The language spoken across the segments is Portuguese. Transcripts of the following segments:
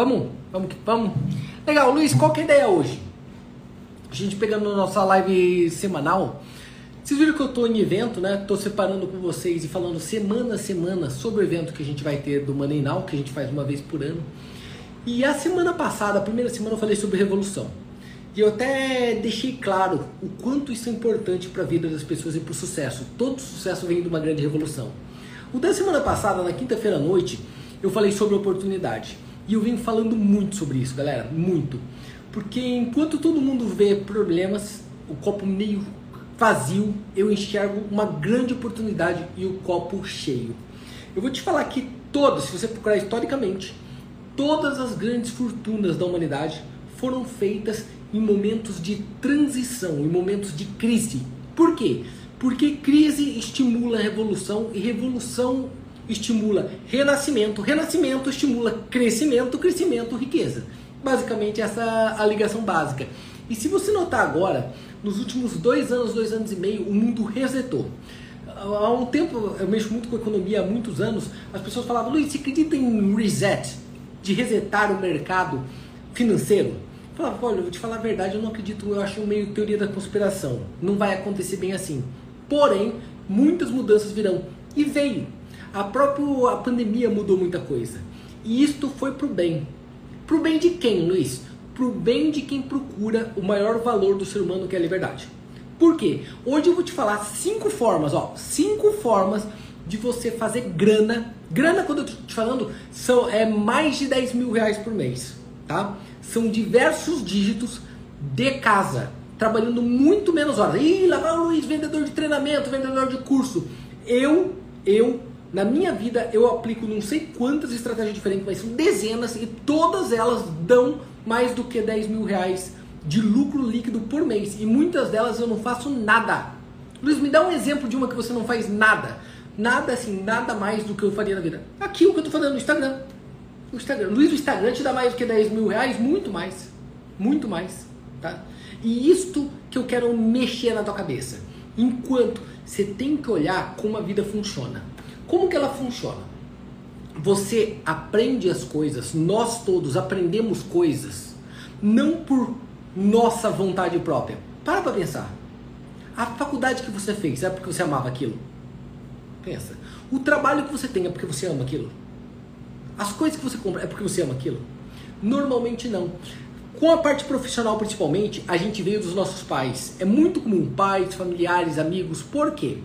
Vamos, vamos que vamos. Legal, Luiz, qual que é a ideia hoje? A gente pegando nossa live semanal. Vocês viram que eu tô em evento, né? Tô separando com vocês e falando semana a semana sobre o evento que a gente vai ter do Money Now, que a gente faz uma vez por ano. E a semana passada, a primeira semana, eu falei sobre revolução. E eu até deixei claro o quanto isso é importante para a vida das pessoas e para o sucesso. Todo sucesso vem de uma grande revolução. O da semana passada, na quinta-feira à noite, eu falei sobre oportunidade. E eu venho falando muito sobre isso, galera, muito. Porque enquanto todo mundo vê problemas, o copo meio vazio, eu enxergo uma grande oportunidade e o copo cheio. Eu vou te falar que todas, se você procurar historicamente, todas as grandes fortunas da humanidade foram feitas em momentos de transição, em momentos de crise. Por quê? Porque crise estimula revolução e revolução estimula renascimento, renascimento estimula crescimento, crescimento riqueza. Basicamente essa a ligação básica. E se você notar agora, nos últimos dois anos, dois anos e meio, o mundo resetou. Há um tempo, eu mexo muito com economia há muitos anos, as pessoas falavam, Luiz, você acredita em reset? De resetar o mercado financeiro? Eu falava, olha, eu vou te falar a verdade, eu não acredito, eu acho meio teoria da conspiração. Não vai acontecer bem assim. Porém, muitas mudanças virão. E veio. A própria a pandemia mudou muita coisa. E isto foi pro bem. Pro bem de quem, Luiz? Pro bem de quem procura o maior valor do ser humano, que é a liberdade. Por quê? Hoje eu vou te falar cinco formas, ó. Cinco formas de você fazer grana. Grana, quando eu tô te falando, são, é mais de 10 mil reais por mês, tá? São diversos dígitos de casa trabalhando muito menos horas. Ih, lá vai o Luiz, vendedor de treinamento, vendedor de curso. Eu, eu, na minha vida, eu aplico não sei quantas estratégias diferentes, mas são dezenas e todas elas dão mais do que 10 mil reais de lucro líquido por mês. E muitas delas eu não faço nada. Luiz, me dá um exemplo de uma que você não faz nada. Nada assim, nada mais do que eu faria na vida. Aqui o que eu tô fazendo no Instagram. O Instagram. Luiz, o Instagram te dá mais do que 10 mil reais? Muito mais. Muito mais. Tá? E isto que eu quero mexer na tua cabeça. Enquanto você tem que olhar como a vida funciona. Como que ela funciona? Você aprende as coisas, nós todos aprendemos coisas, não por nossa vontade própria. Para pra pensar. A faculdade que você fez é porque você amava aquilo? Pensa. O trabalho que você tem é porque você ama aquilo? As coisas que você compra é porque você ama aquilo? Normalmente não. Com a parte profissional, principalmente, a gente veio dos nossos pais. É muito comum, pais, familiares, amigos. Por quê?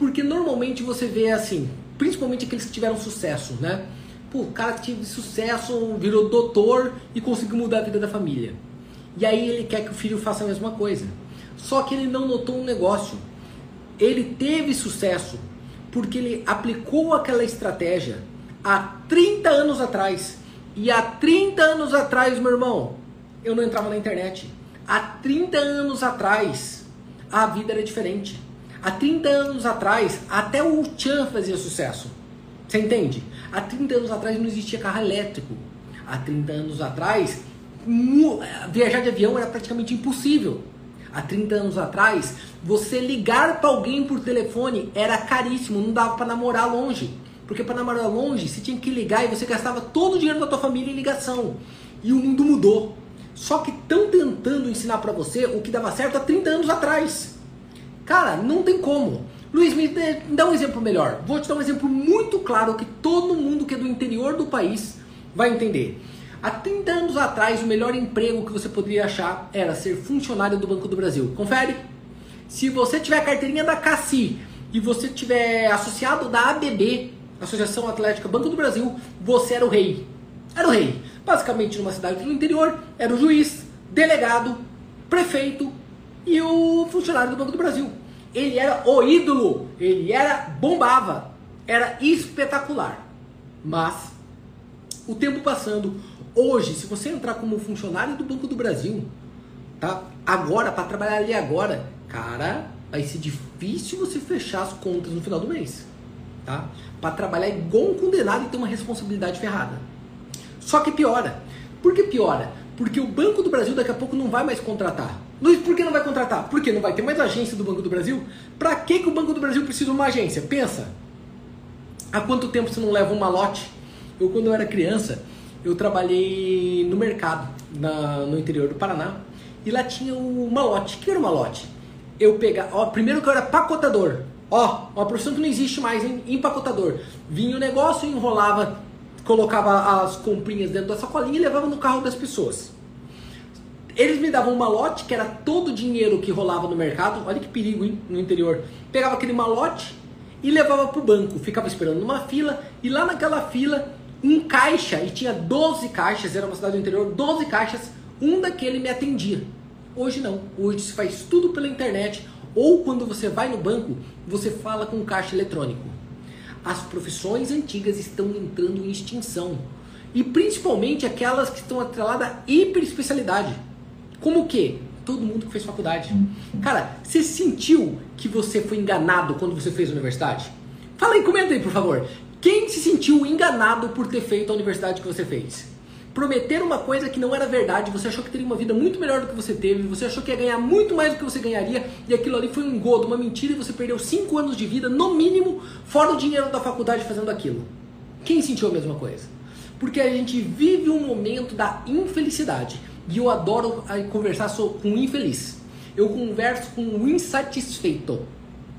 Porque normalmente você vê assim, principalmente aqueles que tiveram sucesso, né? Pô, o cara que teve sucesso, virou doutor e conseguiu mudar a vida da família. E aí ele quer que o filho faça a mesma coisa. Só que ele não notou um negócio. Ele teve sucesso porque ele aplicou aquela estratégia há 30 anos atrás. E há 30 anos atrás, meu irmão, eu não entrava na internet. Há 30 anos atrás, a vida era diferente. Há 30 anos atrás, até o Chan fazia sucesso. Você entende? Há 30 anos atrás não existia carro elétrico. Há 30 anos atrás, viajar de avião era praticamente impossível. Há 30 anos atrás, você ligar para alguém por telefone era caríssimo, não dava para namorar longe. Porque para namorar longe, você tinha que ligar e você gastava todo o dinheiro da tua família em ligação. E o mundo mudou. Só que estão tentando ensinar para você o que dava certo há 30 anos atrás. Cara, não tem como. Luiz, me dá um exemplo melhor. Vou te dar um exemplo muito claro que todo mundo que é do interior do país vai entender. Há 30 anos atrás, o melhor emprego que você poderia achar era ser funcionário do Banco do Brasil. Confere? Se você tiver carteirinha da CACI e você tiver associado da ABB, Associação Atlética Banco do Brasil, você era o rei. Era o rei. Basicamente, numa cidade do interior, era o juiz, delegado, prefeito e o funcionário do Banco do Brasil. Ele era o ídolo, ele era bombava, era espetacular. Mas o tempo passando, hoje, se você entrar como funcionário do Banco do Brasil, tá? Agora para trabalhar ali agora, cara, vai ser difícil você fechar as contas no final do mês, tá? Para trabalhar igual um condenado e ter uma responsabilidade ferrada. Só que piora. Por que piora? Porque o Banco do Brasil daqui a pouco não vai mais contratar. Luiz, por que não vai contratar? Porque não vai ter mais agência do Banco do Brasil? Para que, que o Banco do Brasil precisa de uma agência? Pensa. Há quanto tempo você não leva um malote? Eu, quando eu era criança, eu trabalhei no mercado, na, no interior do Paraná, e lá tinha o malote. O que era o malote? Eu pegava, ó, primeiro que eu era pacotador. Ó, uma profissão que não existe mais, hein? empacotador. Vinha o negócio, enrolava, colocava as comprinhas dentro da sacolinha e levava no carro das pessoas. Eles me davam um malote, que era todo o dinheiro que rolava no mercado. Olha que perigo, hein? No interior. Pegava aquele malote e levava para o banco. Ficava esperando numa fila e lá naquela fila, um caixa, e tinha 12 caixas, era uma cidade do interior, 12 caixas, um daquele me atendia. Hoje não. Hoje se faz tudo pela internet ou quando você vai no banco, você fala com o caixa eletrônico. As profissões antigas estão entrando em extinção. E principalmente aquelas que estão atreladas à hiperespecialidade. Como o quê? Todo mundo que fez faculdade. Cara, você sentiu que você foi enganado quando você fez a universidade? Fala aí, comenta aí, por favor. Quem se sentiu enganado por ter feito a universidade que você fez? prometer uma coisa que não era verdade, você achou que teria uma vida muito melhor do que você teve, você achou que ia ganhar muito mais do que você ganharia, e aquilo ali foi um engodo, uma mentira, e você perdeu 5 anos de vida, no mínimo, fora o dinheiro da faculdade fazendo aquilo. Quem sentiu a mesma coisa? Porque a gente vive um momento da infelicidade, e eu adoro conversar com o infeliz. Eu converso com o insatisfeito,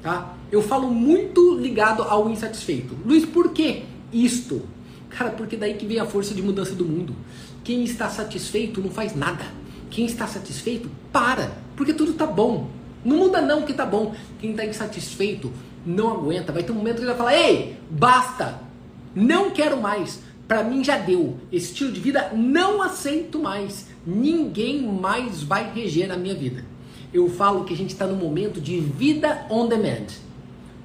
tá? Eu falo muito ligado ao insatisfeito. Luiz, por que isto? Cara, porque daí que vem a força de mudança do mundo. Quem está satisfeito não faz nada. Quem está satisfeito, para. Porque tudo tá bom. Não muda não que tá bom. Quem está insatisfeito não aguenta. Vai ter um momento que ele vai falar: Ei, basta! Não quero mais. Para mim já deu. Esse estilo de vida não aceito mais. Ninguém mais vai reger a minha vida. Eu falo que a gente está no momento de vida on demand.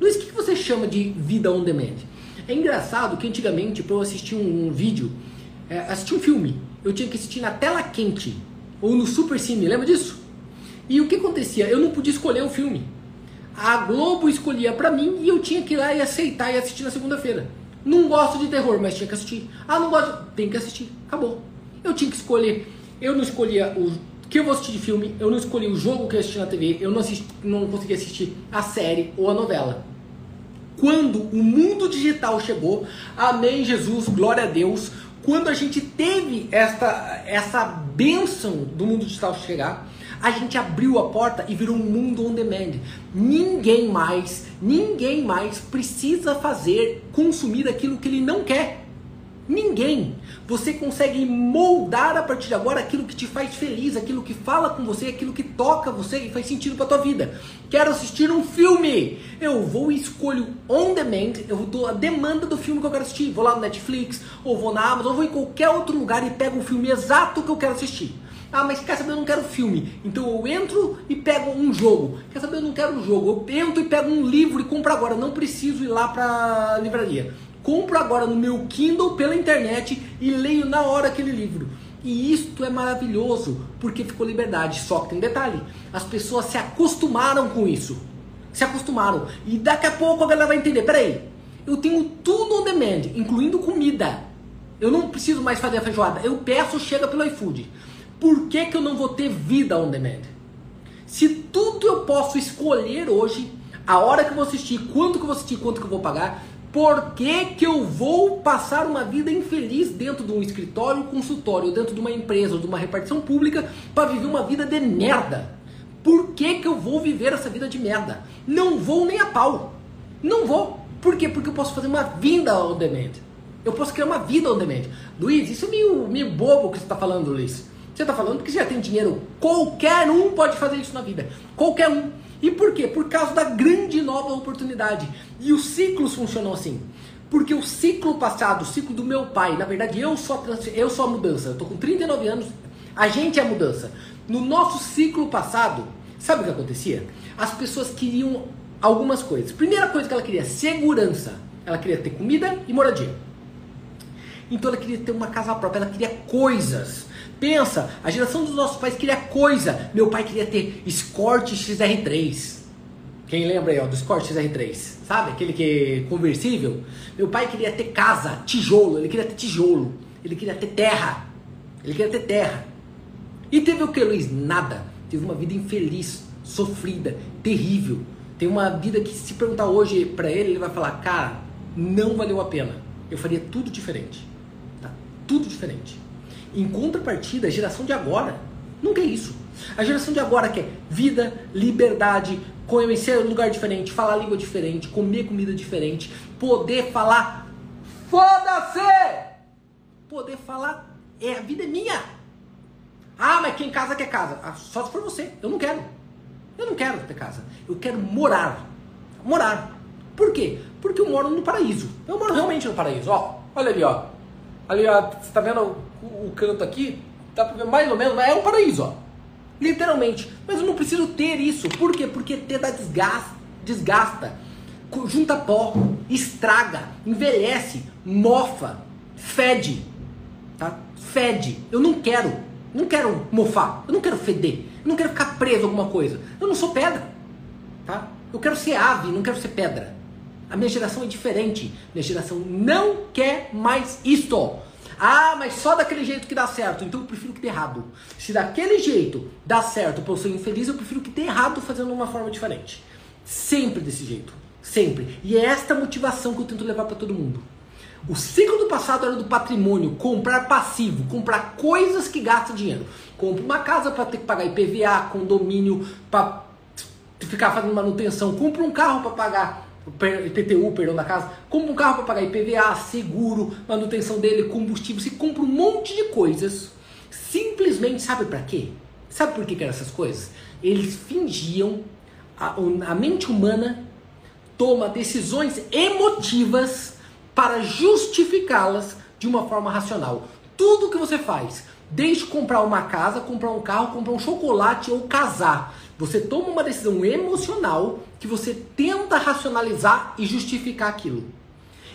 Luiz, o que você chama de vida on demand? É engraçado que antigamente, para eu assistir um, um vídeo, é, assistir um filme, eu tinha que assistir na tela quente ou no Super Cine, lembra disso? E o que acontecia? Eu não podia escolher o filme. A Globo escolhia para mim e eu tinha que ir lá e aceitar e assistir na segunda-feira. Não gosto de terror, mas tinha que assistir. Ah, não gosto. Tem que assistir. Acabou. Eu tinha que escolher. Eu não escolhia o que eu vou assistir de filme, eu não escolhi o jogo que eu assisti na TV, eu não, assisti, não consegui assistir a série ou a novela quando o mundo digital chegou, amém Jesus, glória a Deus, quando a gente teve essa, essa bênção do mundo digital chegar, a gente abriu a porta e virou um mundo on demand. Ninguém mais, ninguém mais precisa fazer, consumir aquilo que ele não quer. Ninguém. Você consegue moldar a partir de agora aquilo que te faz feliz, aquilo que fala com você, aquilo que toca você e faz sentido para tua vida. Quero assistir um filme. Eu vou e escolho on demand, eu dou a demanda do filme que eu quero assistir. Vou lá no Netflix, ou vou na Amazon, ou vou em qualquer outro lugar e pego o filme exato que eu quero assistir. Ah, mas quer saber, eu não quero filme. Então eu entro e pego um jogo. Quer saber, eu não quero um jogo. Eu entro e pego um livro e compro agora. Não preciso ir lá pra livraria compro agora no meu Kindle pela internet e leio na hora aquele livro. E isto é maravilhoso, porque ficou liberdade. Só que tem um detalhe: as pessoas se acostumaram com isso. Se acostumaram. E daqui a pouco a galera vai entender: peraí, eu tenho tudo on demand, incluindo comida. Eu não preciso mais fazer a feijoada. Eu peço, chega pelo iFood. Por que, que eu não vou ter vida on demand? Se tudo eu posso escolher hoje, a hora que eu vou assistir, quanto que eu vou assistir, quanto que eu vou pagar, por que, que eu vou passar uma vida infeliz dentro de um escritório, consultório, dentro de uma empresa, de uma repartição pública, para viver uma vida de merda? Por que, que eu vou viver essa vida de merda? Não vou nem a pau. Não vou. Por quê? Porque eu posso fazer uma vida on demand. Eu posso criar uma vida on demand. Luiz, isso é meio, meio bobo que você está falando, Luiz. Você está falando que você já tem dinheiro. Qualquer um pode fazer isso na vida. Qualquer um. E por quê? Por causa da grande nova oportunidade. E os ciclos funcionam assim. Porque o ciclo passado, o ciclo do meu pai, na verdade eu sou a, eu sou a mudança. Eu tô com 39 anos, a gente é a mudança. No nosso ciclo passado, sabe o que acontecia? As pessoas queriam algumas coisas. Primeira coisa que ela queria, segurança. Ela queria ter comida e moradia. Então ela queria ter uma casa própria, ela queria coisas. Pensa, a geração dos nossos pais queria coisa. Meu pai queria ter Escort XR3. Quem lembra aí ó, do Escort XR3? Sabe? Aquele que é conversível. Meu pai queria ter casa, tijolo. Ele queria ter tijolo. Ele queria ter terra. Ele queria ter terra. E teve o que, Luiz? Nada. Teve uma vida infeliz, sofrida, terrível. Tem uma vida que, se perguntar hoje para ele, ele vai falar: Cara, não valeu a pena. Eu faria tudo diferente. Tá? tudo diferente. Em contrapartida, a geração de agora não quer isso. A geração de agora quer vida, liberdade, conhecer um lugar diferente, falar língua diferente, comer comida diferente, poder falar foda-se! Poder falar é a vida é minha. Ah, mas quem casa quer casa. Ah, só se for você. Eu não quero. Eu não quero ter casa. Eu quero morar. Morar. Por quê? Porque eu moro no paraíso. Eu moro realmente no paraíso. Ó, olha ali, ó. Ali, ó, você tá vendo o, canto aqui? Dá pra ver mais ou menos, é um paraíso, ó. Literalmente. Mas eu não preciso ter isso. Por quê? Porque ter dá desgasta, desgasta junta pó, estraga, envelhece, mofa, fede. Tá? Fede. Eu não quero. Não quero mofar. Eu não quero feder. Eu não quero ficar preso a alguma coisa. Eu não sou pedra. Tá? Eu quero ser ave, não quero ser pedra. A minha geração é diferente. Minha geração não quer mais isto. Ah, mas só daquele jeito que dá certo. Então eu prefiro que dê errado. Se daquele jeito dá certo para eu ser infeliz, eu prefiro que dê errado fazendo uma forma diferente. Sempre desse jeito. Sempre. E é esta motivação que eu tento levar para todo mundo. O ciclo do passado era do patrimônio, comprar passivo, comprar coisas que gastam dinheiro. Compra uma casa para ter que pagar IPVA, condomínio para ficar fazendo manutenção. Compra um carro para pagar IPTU, perdão, da casa. Compra um carro para pagar IPVA, seguro, manutenção dele, combustível. Você compra um monte de coisas. Simplesmente, sabe para quê? Sabe por que, que eram essas coisas? Eles fingiam, a, a mente humana toma decisões emotivas para justificá-las de uma forma racional. Tudo que você faz, desde comprar uma casa, comprar um carro, comprar um chocolate ou casar, você toma uma decisão emocional que você tenta racionalizar e justificar aquilo.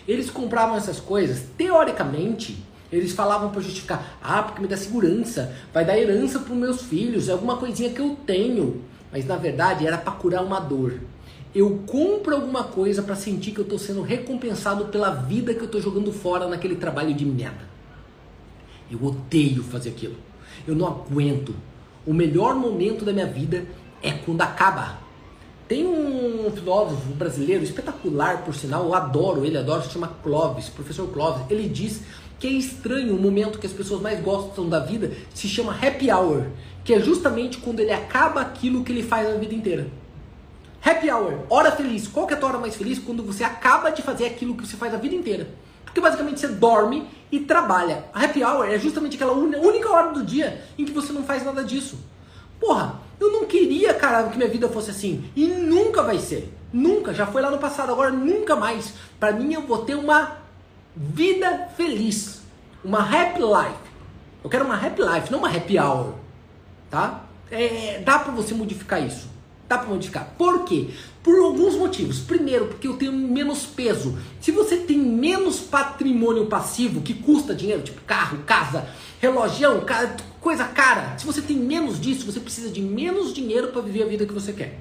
Eles compravam essas coisas, teoricamente, eles falavam para justificar: ah, porque me dá segurança, vai dar herança para meus filhos, é alguma coisinha que eu tenho. Mas na verdade era para curar uma dor eu compro alguma coisa para sentir que eu estou sendo recompensado pela vida que eu estou jogando fora naquele trabalho de merda. Eu odeio fazer aquilo. Eu não aguento. O melhor momento da minha vida é quando acaba. Tem um filósofo brasileiro espetacular, por sinal, eu adoro ele, adoro, se chama Clóvis, professor Clóvis. Ele diz que é estranho o momento que as pessoas mais gostam da vida, se chama happy hour, que é justamente quando ele acaba aquilo que ele faz a vida inteira. Happy hour, hora feliz. Qual que é a tua hora mais feliz? Quando você acaba de fazer aquilo que você faz a vida inteira. Porque basicamente você dorme e trabalha. A happy hour é justamente aquela única hora do dia em que você não faz nada disso. Porra, eu não queria, cara, que minha vida fosse assim. E nunca vai ser. Nunca. Já foi lá no passado, agora nunca mais. Para mim eu vou ter uma vida feliz. Uma happy life. Eu quero uma happy life, não uma happy hour. Tá? É, dá para você modificar isso. Dá para modificar. Por quê? Por alguns motivos. Primeiro, porque eu tenho menos peso. Se você tem menos patrimônio passivo que custa dinheiro, tipo carro, casa, relógio, coisa cara, se você tem menos disso, você precisa de menos dinheiro para viver a vida que você quer.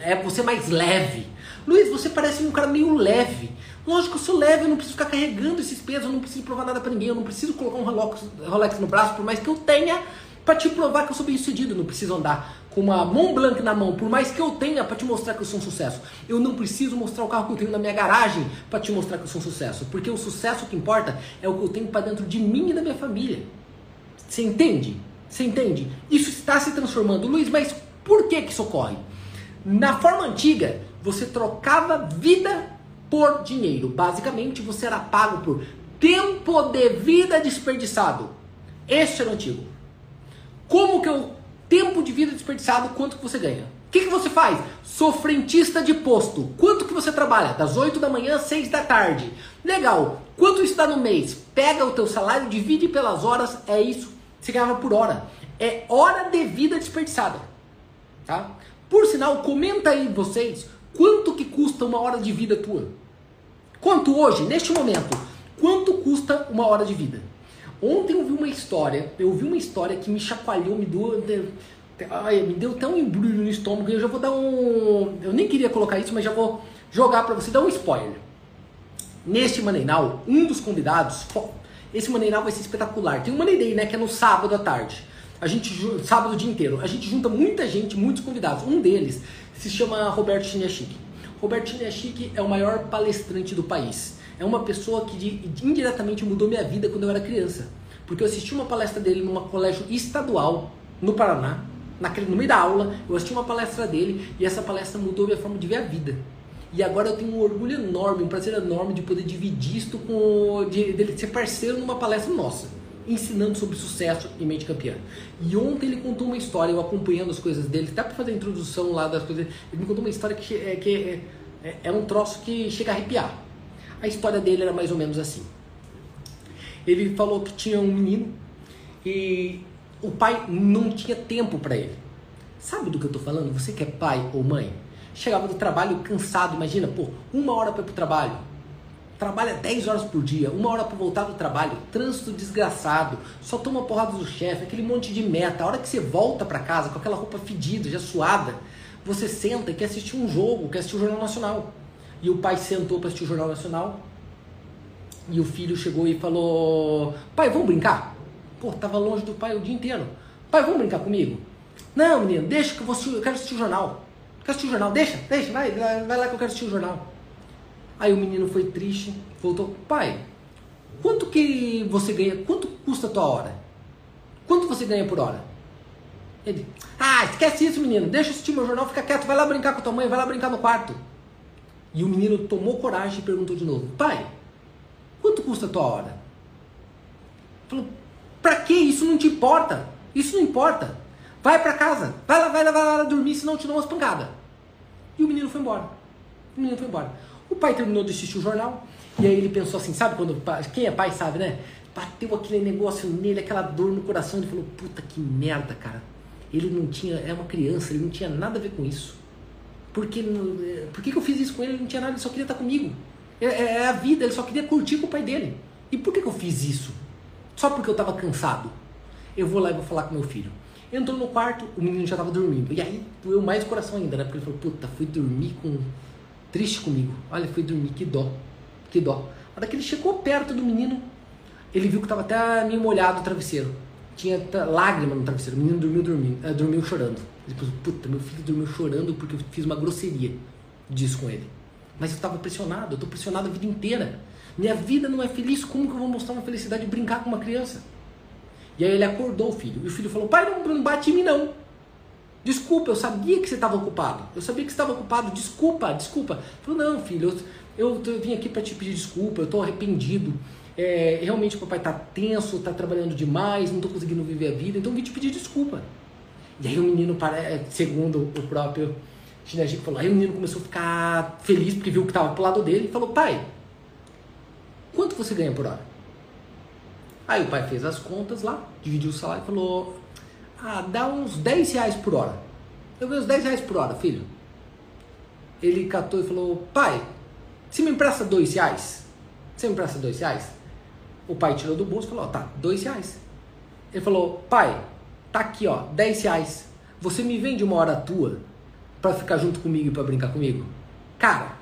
É você mais leve. Luiz, você parece um cara meio leve. Lógico, eu sou leve, eu não preciso ficar carregando esses pesos, eu não preciso provar nada para ninguém, eu não preciso colocar um Rolex, no braço, por mais que eu tenha para te provar que eu sou bem sucedido, eu não preciso andar com uma Mont Blanc na mão, por mais que eu tenha para te mostrar que eu sou um sucesso. Eu não preciso mostrar o carro que eu tenho na minha garagem para te mostrar que eu sou um sucesso, porque o sucesso que importa é o que eu tenho para dentro de mim e da minha família. Você entende? Você entende? Isso está se transformando. Luiz, mas por que que isso ocorre? Na forma antiga, você trocava vida por dinheiro. Basicamente, você era pago por tempo de vida desperdiçado. Este era o antigo. Como que eu tempo de vida desperdiçado, quanto que você ganha? O que, que você faz? Sou frentista de posto. Quanto que você trabalha? Das 8 da manhã às 6 da tarde. Legal. Quanto dá no mês? Pega o teu salário, divide pelas horas, é isso. Você ganhava por hora. É hora de vida desperdiçada. Tá? Por sinal, comenta aí vocês quanto que custa uma hora de vida tua. Quanto hoje, neste momento, quanto custa uma hora de vida? Ontem eu vi uma história, eu vi uma história que me chacoalhou, me deu, ai, me deu até um embrulho no estômago eu já vou dar um. Eu nem queria colocar isso, mas já vou jogar para você dar um spoiler. Neste Maneinal, um dos convidados, esse Maneinal vai ser espetacular. Tem um Money né, que é no sábado à tarde. A gente sábado o dia inteiro. A gente junta muita gente, muitos convidados. Um deles se chama Roberto Chiniachik. Roberto Chiniachik é o maior palestrante do país. é uma pessoa que indiretamente mudou minha vida quando eu era criança. Porque eu assisti uma palestra dele num colégio estadual no Paraná, naquele, no meio da aula, eu assisti uma palestra dele e essa palestra mudou minha forma de ver a vida. E agora eu tenho um orgulho enorme, um prazer enorme de poder dividir isto com. de, de ser parceiro numa palestra nossa, ensinando sobre sucesso e mente campeã. E ontem ele contou uma história, eu acompanhando as coisas dele, até para fazer a introdução lá das coisas. Ele me contou uma história que, é, que é, é, é um troço que chega a arrepiar. A história dele era mais ou menos assim. Ele falou que tinha um menino e o pai não tinha tempo para ele. Sabe do que eu tô falando? Você que é pai ou mãe, chegava do trabalho cansado, imagina, pô, uma hora para ir pro trabalho, trabalha 10 horas por dia, uma hora para voltar do trabalho, trânsito desgraçado, só toma porrada do chefe, aquele monte de meta. A hora que você volta para casa com aquela roupa fedida, já suada, você senta e quer assistir um jogo, quer assistir o Jornal Nacional. E o pai sentou para assistir o Jornal Nacional. E o filho chegou e falou: Pai, vamos brincar? Pô, tava longe do pai o dia inteiro. Pai, vamos brincar comigo? Não, menino, deixa que eu, vou eu quero assistir o jornal. Quero assistir o jornal, deixa, deixa, vai, vai lá que eu quero assistir o jornal. Aí o menino foi triste, voltou: Pai, quanto que você ganha? Quanto custa a tua hora? Quanto você ganha por hora? Ele: Ah, esquece isso, menino, deixa eu assistir meu jornal, fica quieto, vai lá brincar com tua mãe, vai lá brincar no quarto. E o menino tomou coragem e perguntou de novo: Pai, quanto custa a tua hora? Falou: Pra que? Isso não te importa. Isso não importa. Vai para casa. Vai lá, vai lá, vai lá dormir, senão eu te dou umas pancadas. E o menino foi embora. O menino foi embora. O pai terminou de assistir o jornal. E aí ele pensou assim: sabe quando. Quem é pai sabe, né? Bateu aquele negócio nele, aquela dor no coração. Ele falou: Puta que merda, cara. Ele não tinha. É uma criança, ele não tinha nada a ver com isso. Porque, por que, que eu fiz isso com ele? Ele não tinha nada, ele só queria estar comigo. É, é, é a vida, ele só queria curtir com o pai dele. E por que, que eu fiz isso? Só porque eu estava cansado. Eu vou lá e vou falar com meu filho. Entrou no quarto, o menino já estava dormindo. E aí doeu mais o coração ainda, né? Porque ele falou, puta, fui dormir com. triste comigo. Olha, fui dormir, que dó. Que dó. A hora que ele chegou perto do menino, ele viu que estava até meio molhado o travesseiro. Tinha lágrima no travesseiro. O menino dormiu dormindo, uh, dormiu chorando. Ele pensou, puta, meu filho dormiu chorando porque eu fiz uma grosseria disso com ele. Mas eu estava pressionado, eu estou pressionado a vida inteira. Minha vida não é feliz, como que eu vou mostrar uma felicidade de brincar com uma criança? E aí ele acordou o filho. E o filho falou, pai, não, não bate em mim não. Desculpa, eu sabia que você estava ocupado. Eu sabia que você estava ocupado. Desculpa, desculpa. Ele falou, não, filho, eu, eu, eu vim aqui para te pedir desculpa, eu estou arrependido. É, realmente o papai está tenso, está trabalhando demais, não estou conseguindo viver a vida, então eu vim te pedir desculpa. E aí o menino, segundo o próprio Shinajik falou, aí o menino começou a ficar feliz porque viu que estava pro lado dele e falou, pai, quanto você ganha por hora? Aí o pai fez as contas lá, dividiu o salário e falou, ah, dá uns 10 reais por hora. Eu ganho uns 10 reais por hora, filho. Ele catou e falou, pai, você me empresta dois reais? Você me empresta dois reais? O pai tirou do bolso e falou, tá, dois reais. Ele falou, pai, Tá aqui, ó, 10 reais. Você me vende uma hora tua para ficar junto comigo e para brincar comigo? Cara,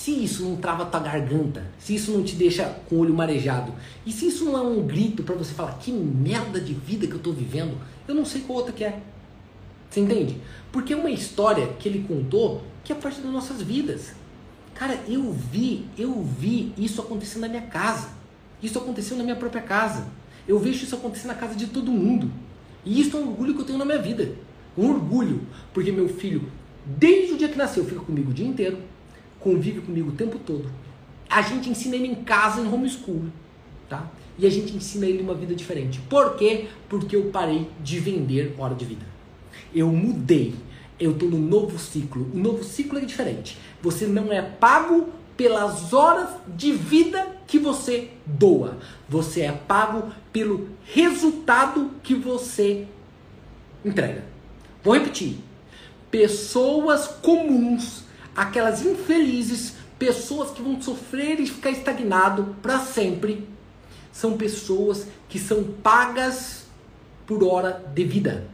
se isso não trava tua garganta, se isso não te deixa com o olho marejado, e se isso não é um grito para você falar que merda de vida que eu tô vivendo, eu não sei qual outra que é. Você entende? Porque é uma história que ele contou que é parte das nossas vidas. Cara, eu vi, eu vi isso acontecer na minha casa. Isso aconteceu na minha própria casa. Eu vejo isso acontecer na casa de todo mundo. E isso é um orgulho que eu tenho na minha vida. Um orgulho, porque meu filho, desde o dia que nasceu, fica comigo o dia inteiro, convive comigo o tempo todo. A gente ensina ele em casa, em homeschool, tá? E a gente ensina ele uma vida diferente. Por quê? Porque eu parei de vender hora de vida. Eu mudei. Eu estou no novo ciclo. O novo ciclo é diferente. Você não é pago pelas horas de vida que você doa. Você é pago pelo resultado que você entrega. Vou repetir. Pessoas comuns, aquelas infelizes, pessoas que vão sofrer e ficar estagnado para sempre, são pessoas que são pagas por hora de vida.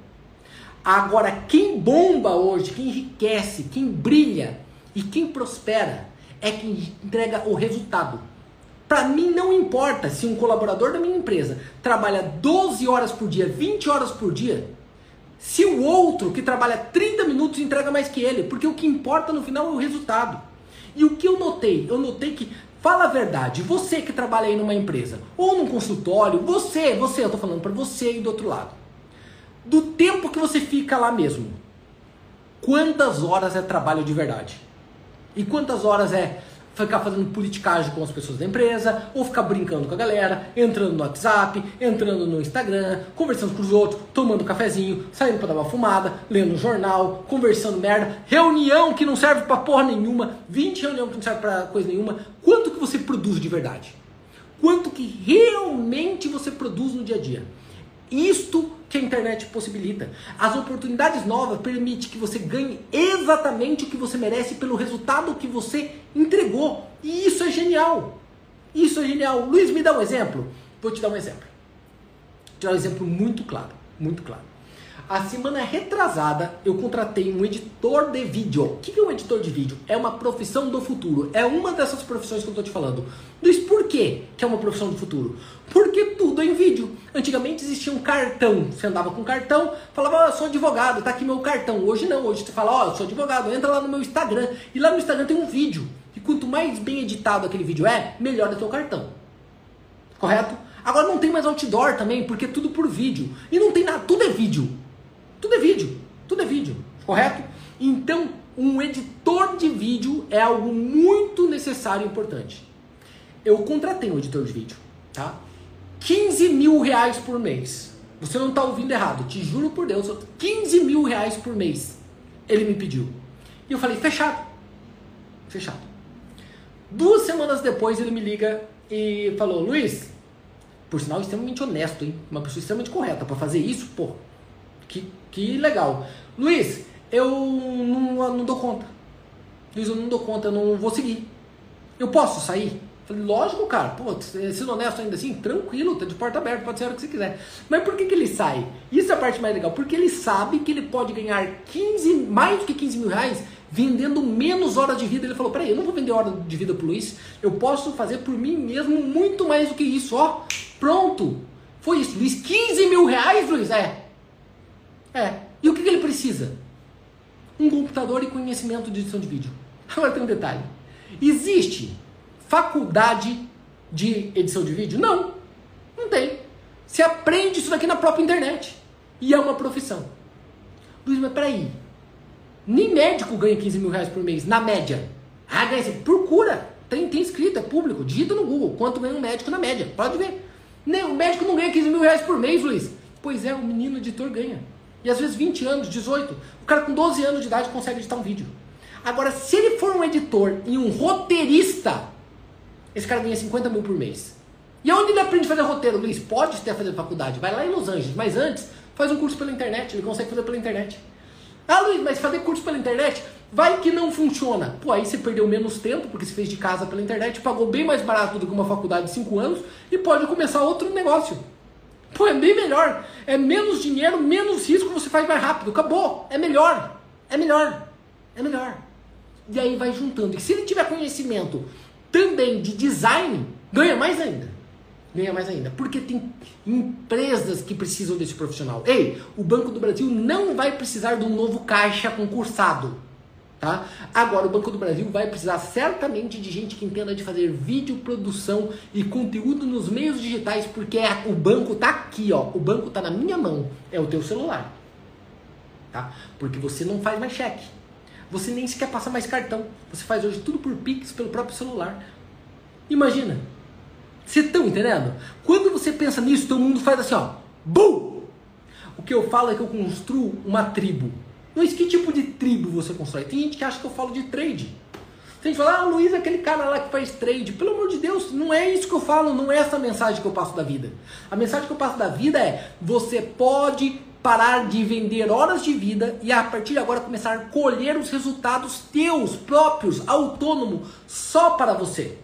Agora, quem bomba hoje, quem enriquece, quem brilha e quem prospera é quem entrega o resultado. Para mim não importa se um colaborador da minha empresa trabalha 12 horas por dia, 20 horas por dia, se o outro que trabalha 30 minutos entrega mais que ele, porque o que importa no final é o resultado. E o que eu notei? Eu notei que Fala a verdade, você que trabalha aí numa empresa ou num consultório, você, você, eu tô falando para você aí do outro lado. Do tempo que você fica lá mesmo, quantas horas é trabalho de verdade? E quantas horas é ficar fazendo politicagem com as pessoas da empresa, ou ficar brincando com a galera, entrando no WhatsApp, entrando no Instagram, conversando com os outros, tomando um cafezinho, saindo para dar uma fumada, lendo um jornal, conversando merda, reunião que não serve para porra nenhuma, 20 reuniões que não serve para coisa nenhuma. Quanto que você produz de verdade? Quanto que realmente você produz no dia a dia? Isto que a internet possibilita. As oportunidades novas permitem que você ganhe exatamente o que você merece pelo resultado que você entregou. E isso é genial. Isso é genial. Luiz, me dá um exemplo? Vou te dar um exemplo. Vou te dar um exemplo muito claro, muito claro. A semana retrasada eu contratei um editor de vídeo. O que é um editor de vídeo? É uma profissão do futuro. É uma dessas profissões que eu estou te falando. Luiz, por que é uma profissão do futuro? Porque tudo é em vídeo. Antigamente existia um cartão. Você andava com cartão, falava, oh, eu sou advogado, tá aqui meu cartão. Hoje não, hoje você fala, ó, oh, eu sou advogado, entra lá no meu Instagram. E lá no Instagram tem um vídeo. E quanto mais bem editado aquele vídeo é, melhor é o teu cartão. Correto? Agora não tem mais outdoor também, porque é tudo por vídeo. E não tem nada, tudo é vídeo. Tudo é vídeo, tudo é vídeo, correto? Então, um editor de vídeo é algo muito necessário e importante. Eu contratei um editor de vídeo, tá? 15 mil reais por mês. Você não está ouvindo errado, te juro por Deus, 15 mil reais por mês. Ele me pediu. E eu falei, fechado. Fechado. Duas semanas depois ele me liga e falou, Luiz, por sinal extremamente honesto, hein? Uma pessoa extremamente correta para fazer isso, pô, que, que legal. Luiz, eu não, não dou conta. Luiz, eu não dou conta, eu não vou seguir. Eu posso sair? Falei, lógico, cara. Pô, sendo honesto ainda assim, tranquilo, tá de porta aberta, pode ser hora que você quiser. Mas por que, que ele sai? Isso é a parte mais legal. Porque ele sabe que ele pode ganhar 15, mais do que 15 mil reais vendendo menos horas de vida. Ele falou, peraí, eu não vou vender hora de vida pro Luiz. Eu posso fazer por mim mesmo muito mais do que isso. Ó, pronto. Foi isso. Luiz, 15 mil reais, Luiz? É. É. E o que, que ele precisa? Um computador e conhecimento de edição de vídeo. Agora tem um detalhe. Existe faculdade de edição de vídeo? Não. Não tem. Você aprende isso daqui na própria internet. E é uma profissão. Luiz, mas peraí. Nem médico ganha 15 mil reais por mês, na média. Ah, ganha assim. Procura. Tem, tem escrito, é público. Digita no Google quanto ganha um médico na média. Pode ver. Nem, o médico não ganha 15 mil reais por mês, Luiz. Pois é, o menino editor ganha. E às vezes 20 anos, 18. O cara com 12 anos de idade consegue editar um vídeo. Agora, se ele for um editor e um roteirista, esse cara ganha 50 mil por mês. E onde ele aprende a fazer roteiro, Luiz? Pode até fazer faculdade, vai lá em Los Angeles, mas antes faz um curso pela internet, ele consegue fazer pela internet. Ah, Luiz, mas fazer curso pela internet, vai que não funciona. Pô, aí você perdeu menos tempo, porque você fez de casa pela internet, pagou bem mais barato do que uma faculdade de 5 anos e pode começar outro negócio. Pô, é bem melhor. É menos dinheiro, menos risco, você faz mais rápido. Acabou. É melhor. É melhor. É melhor. E aí vai juntando. E se ele tiver conhecimento também de design, ganha mais ainda. Ganha mais ainda. Porque tem empresas que precisam desse profissional. Ei, o Banco do Brasil não vai precisar de um novo caixa concursado. Tá? Agora, o Banco do Brasil vai precisar certamente de gente que entenda de fazer vídeo produção e conteúdo nos meios digitais, porque é, o banco tá aqui, ó. O banco tá na minha mão, é o teu celular. Tá? Porque você não faz mais cheque. Você nem sequer passa mais cartão. Você faz hoje tudo por Pix pelo próprio celular. Imagina. Vocês estão entendendo? Quando você pensa nisso, todo mundo faz assim, ó. Bum! O que eu falo é que eu construo uma tribo Luiz, que tipo de tribo você constrói? Tem gente que acha que eu falo de trade. Tem gente que fala, ah, Luiz aquele cara lá que faz trade. Pelo amor de Deus, não é isso que eu falo, não é essa a mensagem que eu passo da vida. A mensagem que eu passo da vida é: você pode parar de vender horas de vida e a partir de agora começar a colher os resultados teus, próprios, autônomo, só para você.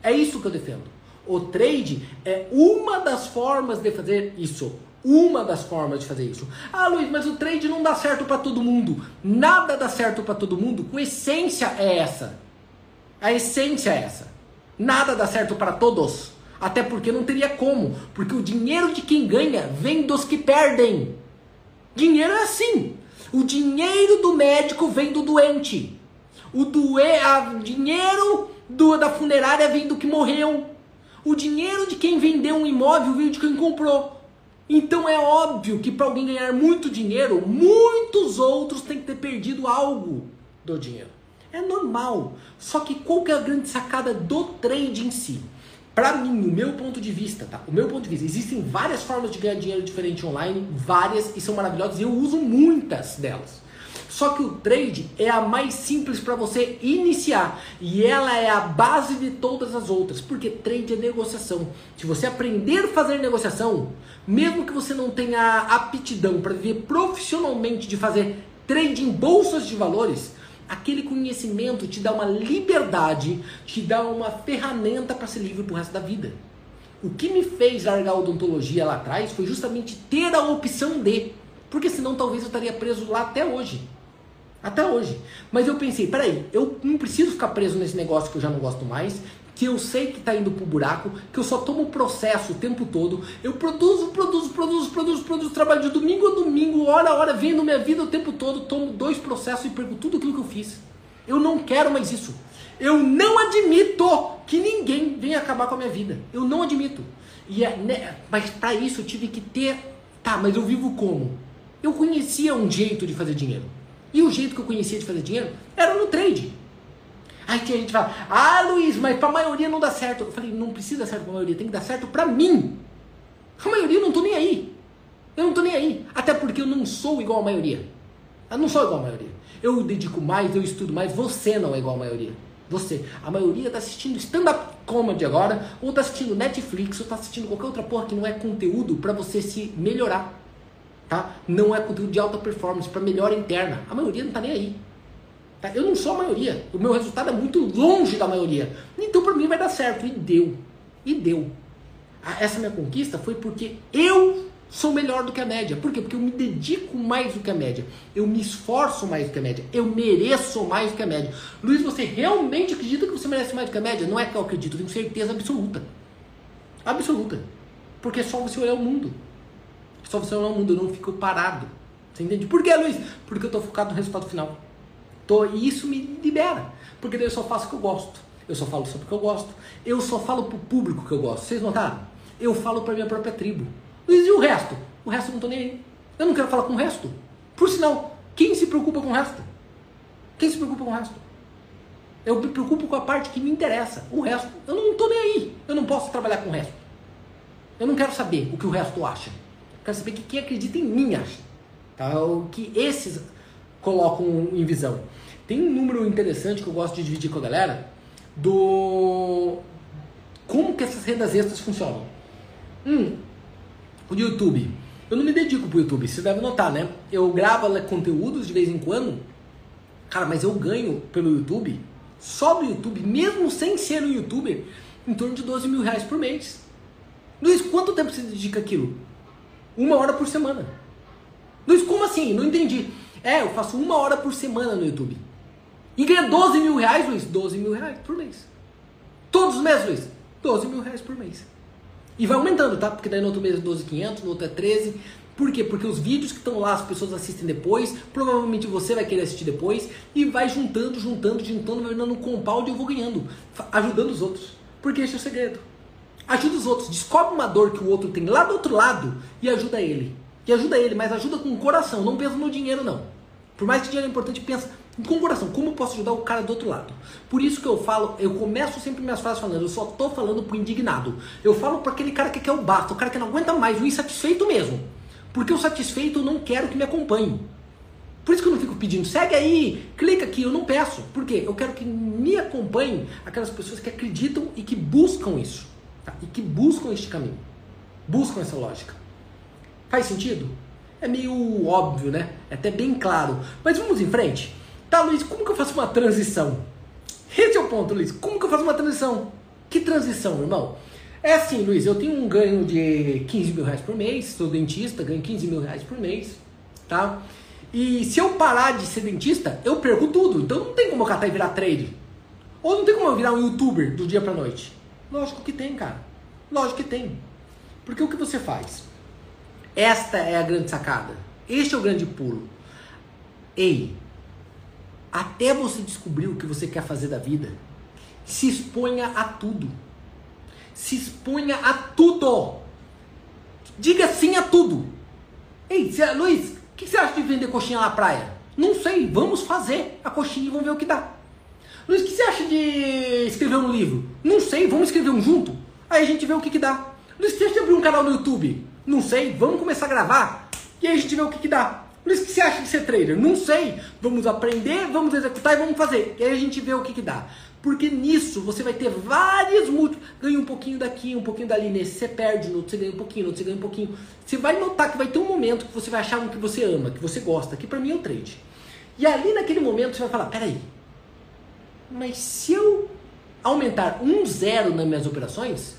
É isso que eu defendo. O trade é uma das formas de fazer isso uma das formas de fazer isso. Ah, Luiz, mas o trade não dá certo para todo mundo. Nada dá certo para todo mundo. Com essência é essa. A essência é essa. Nada dá certo para todos. Até porque não teria como. Porque o dinheiro de quem ganha vem dos que perdem. Dinheiro é assim. O dinheiro do médico vem do doente. O a, dinheiro do, da funerária vem do que morreu. O dinheiro de quem vendeu um imóvel veio de quem comprou. Então é óbvio que para alguém ganhar muito dinheiro, muitos outros têm que ter perdido algo do dinheiro. É normal. Só que qual que é a grande sacada do trade em si? Para mim, o meu ponto de vista, tá? O meu ponto de vista, existem várias formas de ganhar dinheiro diferente online, várias e são maravilhosas e eu uso muitas delas. Só que o trade é a mais simples para você iniciar e ela é a base de todas as outras, porque trade é negociação. Se você aprender a fazer negociação, mesmo que você não tenha aptidão para viver profissionalmente de fazer trade em bolsas de valores, aquele conhecimento te dá uma liberdade, te dá uma ferramenta para ser livre pro resto da vida. O que me fez largar a odontologia lá atrás foi justamente ter a opção de, porque senão talvez eu estaria preso lá até hoje. Até hoje. Mas eu pensei, peraí, eu não preciso ficar preso nesse negócio que eu já não gosto mais, que eu sei que está indo pro buraco, que eu só tomo processo o tempo todo. Eu produzo, produzo, produzo, produzo, produzo, trabalho de domingo a domingo, hora a hora, vendo minha vida o tempo todo, tomo dois processos e perco tudo aquilo que eu fiz. Eu não quero mais isso. Eu não admito que ninguém venha acabar com a minha vida. Eu não admito. E é, né, mas para isso eu tive que ter. Tá, mas eu vivo como? Eu conhecia um jeito de fazer dinheiro. E o jeito que eu conhecia de fazer dinheiro era no trade. Aí tinha gente que fala, ah Luiz, mas pra maioria não dá certo. Eu falei, não precisa dar certo pra maioria, tem que dar certo pra mim. A maioria eu não tô nem aí. Eu não tô nem aí. Até porque eu não sou igual a maioria. Eu não sou igual a maioria. Eu dedico mais, eu estudo mais. Você não é igual a maioria. Você. A maioria tá assistindo stand-up comedy agora, ou tá assistindo Netflix, ou tá assistindo qualquer outra porra que não é conteúdo para você se melhorar tá? Não é conteúdo de alta performance, para melhora interna. A maioria não está nem aí. Tá? Eu não sou a maioria. O meu resultado é muito longe da maioria. Então para mim vai dar certo. E deu. E deu. Essa minha conquista foi porque eu sou melhor do que a média. Por quê? Porque eu me dedico mais do que a média. Eu me esforço mais do que a média. Eu mereço mais do que a média. Luiz, você realmente acredita que você merece mais do que a média? Não é que eu acredito, eu tenho certeza absoluta. Absoluta. Porque é só você olhar o mundo. Só você olhar o mundo, eu não fico parado. Você entende? Por que, Luiz? Porque eu estou focado no resultado final. Tô, e isso me libera. Porque daí eu só faço o que eu gosto. Eu só falo sobre o que eu gosto. Eu só falo pro público que eu gosto. Vocês notaram? Eu falo pra minha própria tribo. Luiz, e o resto? O resto eu não tô nem aí. Eu não quero falar com o resto. Por sinal, quem se preocupa com o resto? Quem se preocupa com o resto? Eu me preocupo com a parte que me interessa. O resto, eu não tô nem aí. Eu não posso trabalhar com o resto. Eu não quero saber o que o resto acha. Quero saber que quem acredita em mim acha. Tá? O que esses colocam em visão. Tem um número interessante que eu gosto de dividir com a galera do como que essas rendas extras funcionam. Hum, o YouTube. Eu não me dedico pro YouTube, você deve notar, né? Eu gravo conteúdos de vez em quando, cara, mas eu ganho pelo YouTube, só do YouTube, mesmo sem ser um youtuber, em torno de 12 mil reais por mês. Luiz, quanto tempo você dedica aquilo? Uma hora por semana. Luiz, como assim? Não entendi. É, eu faço uma hora por semana no YouTube. E ganha 12 mil reais, Luiz? 12 mil reais por mês. Todos os meses, Luiz? 12 mil reais por mês. E vai aumentando, tá? Porque daí no outro mês é 12,500, no outro é 13. Por quê? Porque os vídeos que estão lá, as pessoas assistem depois, provavelmente você vai querer assistir depois, e vai juntando, juntando, juntando, vai dando um compound e eu vou ganhando, ajudando os outros. Porque esse é o segredo. Ajuda os outros. Descobre uma dor que o outro tem lá do outro lado e ajuda ele. E ajuda ele, mas ajuda com o coração. Não pensa no dinheiro, não. Por mais que dinheiro é importante, pensa com o coração. Como eu posso ajudar o cara do outro lado? Por isso que eu falo, eu começo sempre minhas frases falando, eu só tô falando pro indignado. Eu falo para aquele cara que quer o basta, o cara que não aguenta mais, o insatisfeito mesmo. Porque o satisfeito eu não quero que me acompanhe. Por isso que eu não fico pedindo, segue aí, clica aqui, eu não peço. Por quê? Eu quero que me acompanhem aquelas pessoas que acreditam e que buscam isso tá? e que buscam este caminho, buscam essa lógica. Faz sentido? É meio óbvio, né? É até bem claro. Mas vamos em frente. Tá, Luiz, como que eu faço uma transição? Esse é o ponto, Luiz. Como que eu faço uma transição? Que transição, irmão? É assim, Luiz, eu tenho um ganho de 15 mil reais por mês, sou dentista, ganho 15 mil reais por mês, tá? E se eu parar de ser dentista, eu perco tudo. Então não tem como eu catar e virar trade. Ou não tem como eu virar um youtuber do dia pra noite. Lógico que tem, cara. Lógico que tem. Porque o que você faz? Esta é a grande sacada. Este é o grande pulo. Ei, até você descobrir o que você quer fazer da vida, Se exponha a tudo. Se exponha a tudo. Diga sim a tudo. Ei, Luiz, o que você acha de vender coxinha na praia? Não sei, vamos fazer a coxinha e vamos ver o que dá. Luiz, o que você acha de escrever um livro? Não sei, vamos escrever um junto? Aí a gente vê o que, que dá. Luiz, você acha de abrir um canal no YouTube? Não sei, vamos começar a gravar? E aí a gente vê o que, que dá. Luiz, o que você acha de ser trader? Não sei. Vamos aprender, vamos executar e vamos fazer. E aí a gente vê o que, que dá. Porque nisso você vai ter vários múltiplos. Ganha um pouquinho daqui, um pouquinho dali. Nesse você perde, no outro você ganha um pouquinho, no outro você ganha um pouquinho. Você vai notar que vai ter um momento que você vai achar um que você ama, que você gosta, que para mim é o trade. E ali naquele momento você vai falar, peraí, mas se eu aumentar um zero nas minhas operações,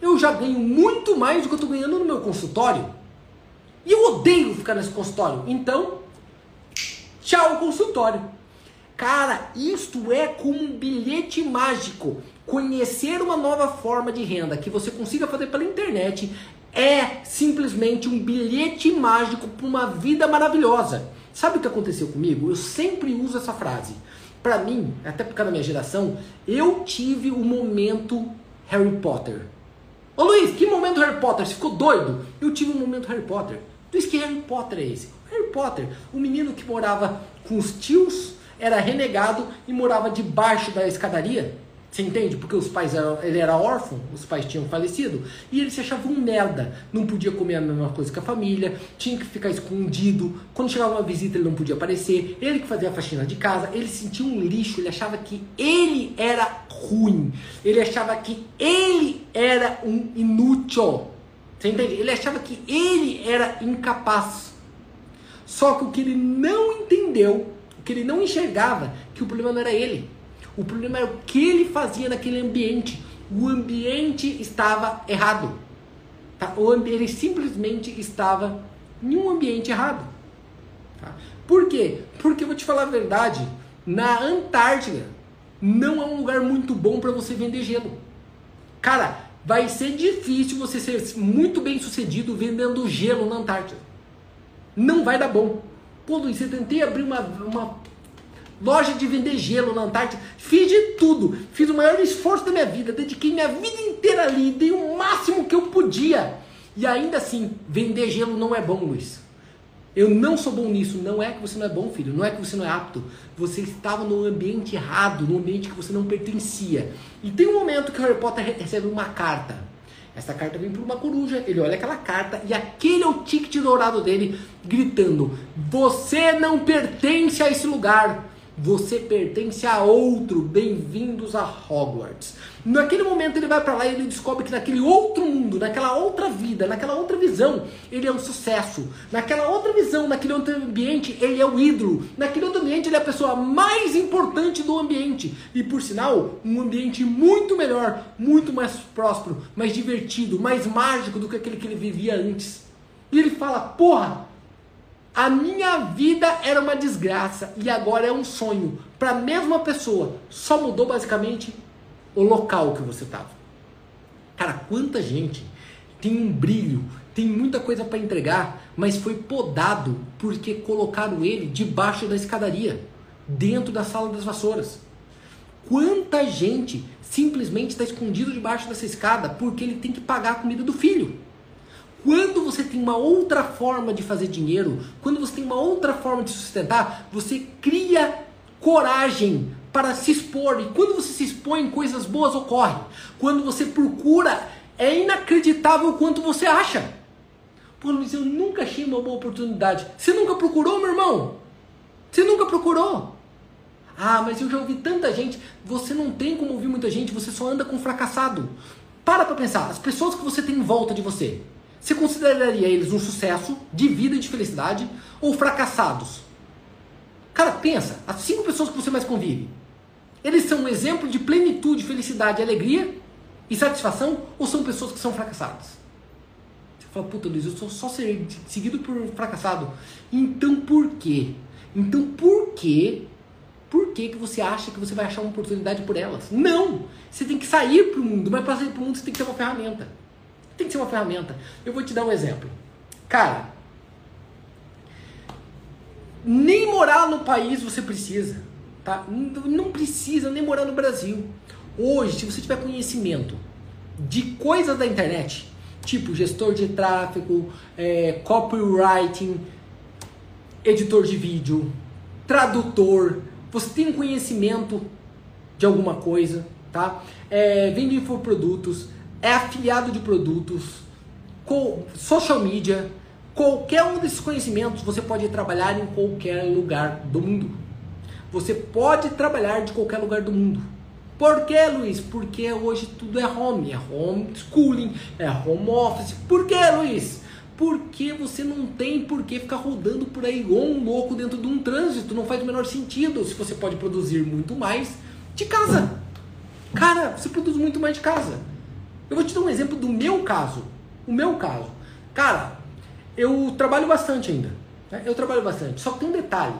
eu já ganho muito mais do que eu estou ganhando no meu consultório. E eu odeio ficar nesse consultório. Então, tchau consultório. Cara, isto é como um bilhete mágico. Conhecer uma nova forma de renda que você consiga fazer pela internet é simplesmente um bilhete mágico para uma vida maravilhosa. Sabe o que aconteceu comigo? Eu sempre uso essa frase. Para mim, até por causa da minha geração, eu tive o momento Harry Potter. Ô Luiz, que momento Harry Potter? Você ficou doido? Eu tive um momento Harry Potter. Luiz, que Harry Potter é esse? Harry Potter, o menino que morava com os tios, era renegado e morava debaixo da escadaria. Você entende? Porque os pais eram, ele era órfão, os pais tinham falecido, e ele se achava um merda. Não podia comer a mesma coisa que a família, tinha que ficar escondido. Quando chegava uma visita, ele não podia aparecer. Ele que fazia a faxina de casa, ele sentia um lixo, ele achava que ele era ruim. Ele achava que ele era um inútil. Você entende? Ele achava que ele era incapaz. Só que o que ele não entendeu, o que ele não enxergava, que o problema não era ele o problema era o que ele fazia naquele ambiente. O ambiente estava errado. Tá? Ele simplesmente estava em um ambiente errado. Tá? Por quê? Porque eu vou te falar a verdade. Na Antártida não é um lugar muito bom para você vender gelo. Cara, vai ser difícil você ser muito bem sucedido vendendo gelo na Antártida. Não vai dar bom. Pô, Luiz, eu tentei abrir uma, uma loja de vender gelo na Antártida. Fiz de tudo. Fiz o maior esforço da minha vida. Dediquei minha vida inteira ali. Dei o máximo que eu podia. E ainda assim, vender gelo não é bom, Luiz. Eu não sou bom nisso. Não é que você não é bom, filho. Não é que você não é apto. Você estava no ambiente errado, no ambiente que você não pertencia. E tem um momento que o Harry Potter recebe uma carta. Essa carta vem por uma coruja, ele olha aquela carta e aquele é o ticket dourado dele, gritando: Você não pertence a esse lugar. Você pertence a outro. Bem-vindos a Hogwarts. Naquele momento ele vai para lá e ele descobre que naquele outro mundo, naquela outra vida, naquela outra visão, ele é um sucesso. Naquela outra visão, naquele outro ambiente, ele é o ídolo. Naquele outro ambiente, ele é a pessoa mais importante do ambiente. E por sinal, um ambiente muito melhor, muito mais próspero, mais divertido, mais mágico do que aquele que ele vivia antes. E ele fala: Porra, a minha vida era uma desgraça e agora é um sonho para a mesma pessoa. Só mudou basicamente o local que você estava. Cara, quanta gente tem um brilho, tem muita coisa para entregar, mas foi podado porque colocaram ele debaixo da escadaria, dentro da sala das vassouras. Quanta gente simplesmente está escondido debaixo dessa escada porque ele tem que pagar a comida do filho. Quando você tem uma outra forma de fazer dinheiro, quando você tem uma outra forma de sustentar, você cria coragem para se expor. E quando você se expõe, coisas boas ocorrem. Quando você procura, é inacreditável o quanto você acha. Pô, Luiz, eu nunca achei uma boa oportunidade. Você nunca procurou, meu irmão? Você nunca procurou? Ah, mas eu já ouvi tanta gente. Você não tem como ouvir muita gente, você só anda com fracassado. Para pra pensar, as pessoas que você tem em volta de você. Você consideraria eles um sucesso de vida e de felicidade ou fracassados? Cara, pensa, as cinco pessoas que você mais convive, eles são um exemplo de plenitude, felicidade, alegria e satisfação ou são pessoas que são fracassadas? Você fala, puta Luiz, eu sou só seguido por fracassado. Então por quê? Então por quê? Por que, que você acha que você vai achar uma oportunidade por elas? Não! Você tem que sair para o mundo, mas para sair para o mundo você tem que ter uma ferramenta. Tem que ser uma ferramenta. Eu vou te dar um exemplo. Cara, nem morar no país você precisa. Tá? Não precisa nem morar no Brasil. Hoje, se você tiver conhecimento de coisas da internet, tipo gestor de tráfego, é, copywriting, editor de vídeo, tradutor, você tem conhecimento de alguma coisa, tá? É, vende infoprodutos, é afiliado de produtos, social media, qualquer um desses conhecimentos você pode trabalhar em qualquer lugar do mundo. Você pode trabalhar de qualquer lugar do mundo. Por que, Luiz? Porque hoje tudo é home, é home schooling, é home office. Por que, Luiz? Porque você não tem por que ficar rodando por aí igual um louco dentro de um trânsito. Não faz o menor sentido se você pode produzir muito mais de casa. Cara, você produz muito mais de casa. Eu vou te dar um exemplo do meu caso. O meu caso. Cara, eu trabalho bastante ainda. Né? Eu trabalho bastante. Só que tem um detalhe.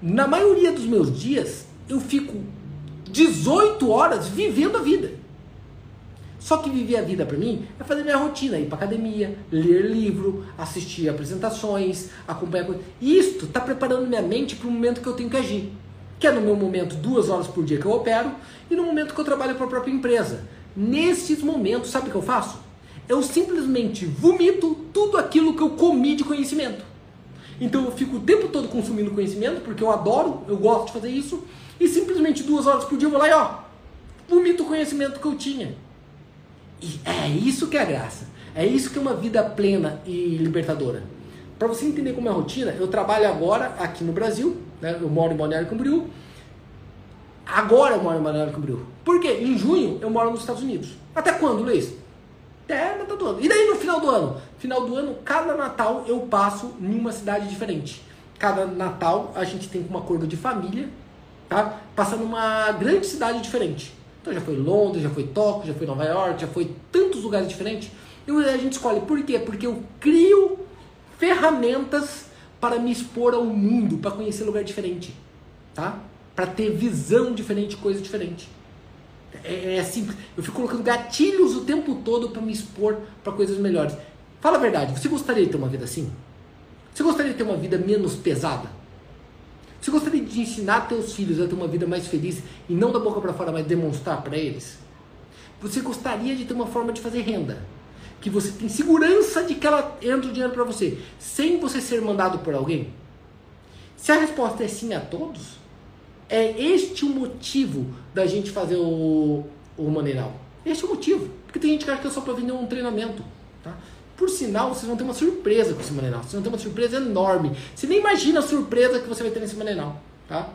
Na maioria dos meus dias, eu fico 18 horas vivendo a vida. Só que viver a vida para mim é fazer minha rotina, ir para academia, ler livro, assistir apresentações, acompanhar coisas. Isto está preparando minha mente para o momento que eu tenho que agir. Que é no meu momento, duas horas por dia que eu opero, e no momento que eu trabalho para a própria empresa. Nesses momentos, sabe o que eu faço? Eu simplesmente vomito tudo aquilo que eu comi de conhecimento. Então eu fico o tempo todo consumindo conhecimento, porque eu adoro, eu gosto de fazer isso, e simplesmente duas horas por dia eu vou lá e ó, vomito o conhecimento que eu tinha. E é isso que é a graça. É isso que é uma vida plena e libertadora. Para você entender como é a rotina, eu trabalho agora aqui no Brasil, né? eu moro em Balneário Camboriú. Agora eu moro em Balneário Camboriú. Por quê? Em junho eu moro nos Estados Unidos. Até quando, Luiz? Até Natal do ano. E daí no final do ano? Final do ano, cada Natal eu passo em uma cidade diferente. Cada Natal a gente tem uma acordo de família, tá? Passando numa grande cidade diferente. Então já foi Londres, já foi Tóquio, já foi Nova York, já foi tantos lugares diferentes. E a gente escolhe. Por quê? Porque eu crio ferramentas para me expor ao mundo, para conhecer lugar diferente, tá? Para ter visão diferente, coisa diferente. É, é simples. Eu fico colocando gatilhos o tempo todo para me expor para coisas melhores. Fala a verdade, você gostaria de ter uma vida assim? Você gostaria de ter uma vida menos pesada? Você gostaria de ensinar teus filhos a ter uma vida mais feliz e não da boca para fora, mas demonstrar para eles? Você gostaria de ter uma forma de fazer renda? Que você tem segurança de que ela entra o dinheiro para você, sem você ser mandado por alguém? Se a resposta é sim a todos, é este o motivo da gente fazer o, o maneiral. Este é o motivo. Porque tem gente que acha que é só para vender um treinamento. Tá? Por sinal, vocês vão ter uma surpresa com esse maneiral. Vocês vão ter uma surpresa enorme. Você nem imagina a surpresa que você vai ter nesse maneiral. Tá?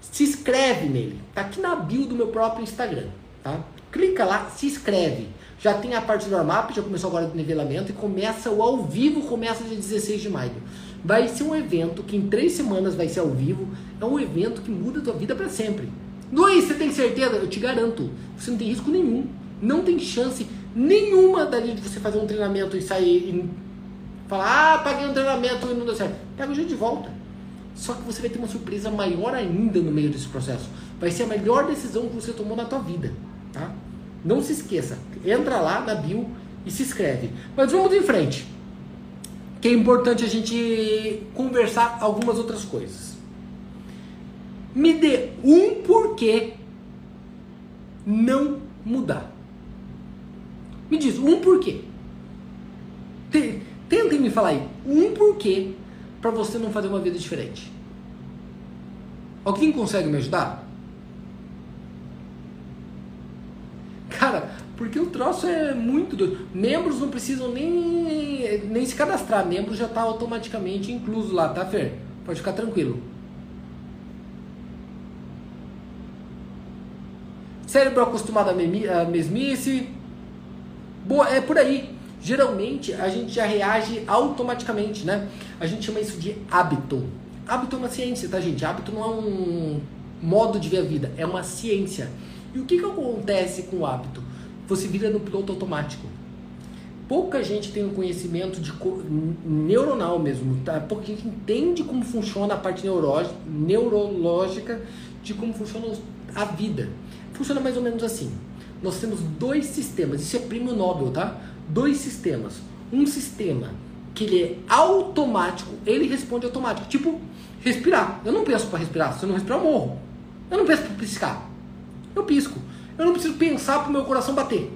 Se inscreve nele. Tá aqui na bio do meu próprio Instagram. Tá? Clica lá, se inscreve. Já tem a parte do warm-up, já começou agora o nivelamento e começa o ao vivo, começa dia 16 de maio. Vai ser um evento que em três semanas vai ser ao vivo. É um evento que muda a tua vida para sempre. Luiz, você tem certeza? Eu te garanto. Você não tem risco nenhum. Não tem chance nenhuma dali de você fazer um treinamento e sair e falar, ah, paguei um treinamento e não deu certo. Pega o jeito de volta. Só que você vai ter uma surpresa maior ainda no meio desse processo. Vai ser a melhor decisão que você tomou na tua vida, tá? Não se esqueça, entra lá na bio e se inscreve. Mas vamos em frente. Que é importante a gente conversar algumas outras coisas. Me dê um porquê não mudar. Me diz um porquê. Tentem me falar aí um porquê para você não fazer uma vida diferente. Alguém consegue me ajudar? Cara, porque o troço é muito doido. Membros não precisam nem, nem se cadastrar. Membros já está automaticamente incluso lá, tá, Fer? Pode ficar tranquilo. Cérebro acostumado a mesmice, Boa, é por aí. Geralmente a gente já reage automaticamente, né? A gente chama isso de hábito. Hábito é uma ciência, tá, gente? Hábito não é um modo de ver a vida, é uma ciência. E o que, que acontece com o hábito? Você vira no piloto automático. Pouca gente tem um conhecimento de neuronal mesmo, tá? Gente entende como funciona a parte neurológica de como funciona a vida. Funciona mais ou menos assim nós temos dois sistemas, isso é prêmio Nobel, tá? Dois sistemas. Um sistema que ele é automático, ele responde automático, tipo respirar. Eu não penso para respirar, se eu não respirar eu morro. Eu não penso para piscar. Eu pisco. Eu não preciso pensar para o meu coração bater.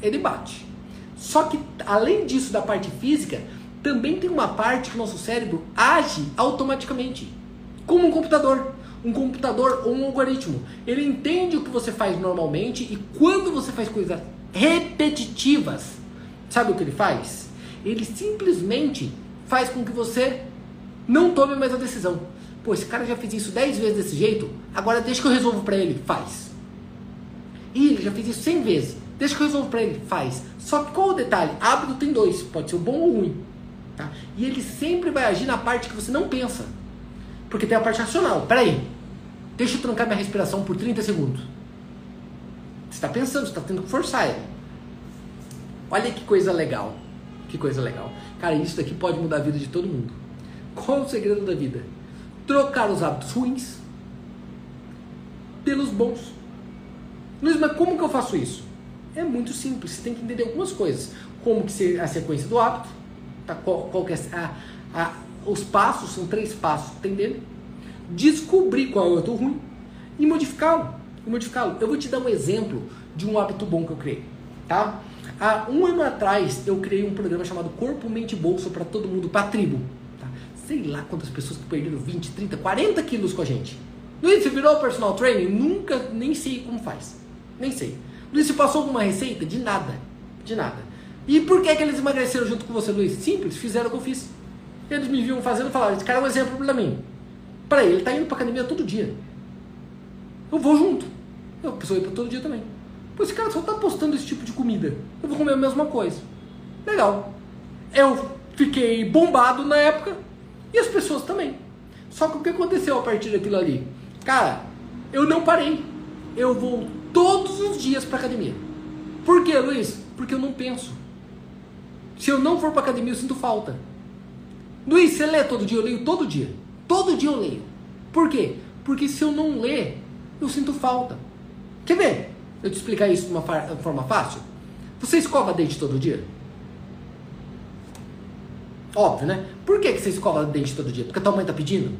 Ele bate. Só que, além disso, da parte física, também tem uma parte que o nosso cérebro age automaticamente. Como um computador. Um computador ou um algoritmo. Ele entende o que você faz normalmente e quando você faz coisas repetitivas, sabe o que ele faz? Ele simplesmente faz com que você não tome mais a decisão. Pô, esse cara já fez isso 10 vezes desse jeito, agora deixa que eu resolvo para ele. Faz. Ih, ele já fez isso 100 vezes. Deixa que eu resolvo para ele. Faz. Só que qual o detalhe? Hábito tem dois. Pode ser o bom ou o ruim. Tá? E ele sempre vai agir na parte que você não pensa. Porque tem a parte racional. Peraí. Deixa eu trancar minha respiração por 30 segundos. Você está pensando, você está tendo que forçar ele. Olha que coisa legal. Que coisa legal. Cara, isso daqui pode mudar a vida de todo mundo. Qual é o segredo da vida? Trocar os hábitos ruins pelos bons. Luiz, mas como que eu faço isso? É muito simples, você tem que entender algumas coisas. Como que a sequência do hábito, tá? qual, qual que é a, a, os passos, são três passos, entendendo? Descobrir qual é o hábito ruim e modificá-lo. Modificá-lo. Eu vou te dar um exemplo de um hábito bom que eu criei, tá? Há um ano atrás eu criei um programa chamado Corpo, Mente e Bolso para todo mundo, para a tribo. Sei lá quantas pessoas que perderam 20, 30, 40 quilos com a gente. Luiz, você virou personal training? Nunca, nem sei como faz. Nem sei. Luiz, você passou alguma receita? De nada. De nada. E por que, que eles emagreceram junto com você, Luiz? Simples, fizeram o que eu fiz. Eles me viam fazendo e falaram, esse cara é um exemplo para mim. Para ele, tá indo pra academia todo dia. Eu vou junto. Eu preciso ir para todo dia também. Pô, esse cara só tá postando esse tipo de comida. Eu vou comer a mesma coisa. Legal. Eu fiquei bombado na época e as pessoas também. Só que o que aconteceu a partir daquilo ali? Cara, eu não parei. Eu vou todos os dias para academia. Por quê, Luiz? Porque eu não penso. Se eu não for para academia, eu sinto falta. Luiz, você lê todo dia? Eu leio todo dia. Todo dia eu leio. Por quê? Porque se eu não ler, eu sinto falta. Quer ver? Eu te explicar isso de uma forma fácil? Você escova dente todo dia? Óbvio, né? Por que, que você escova dente todo dia? Porque a tua mãe tá pedindo?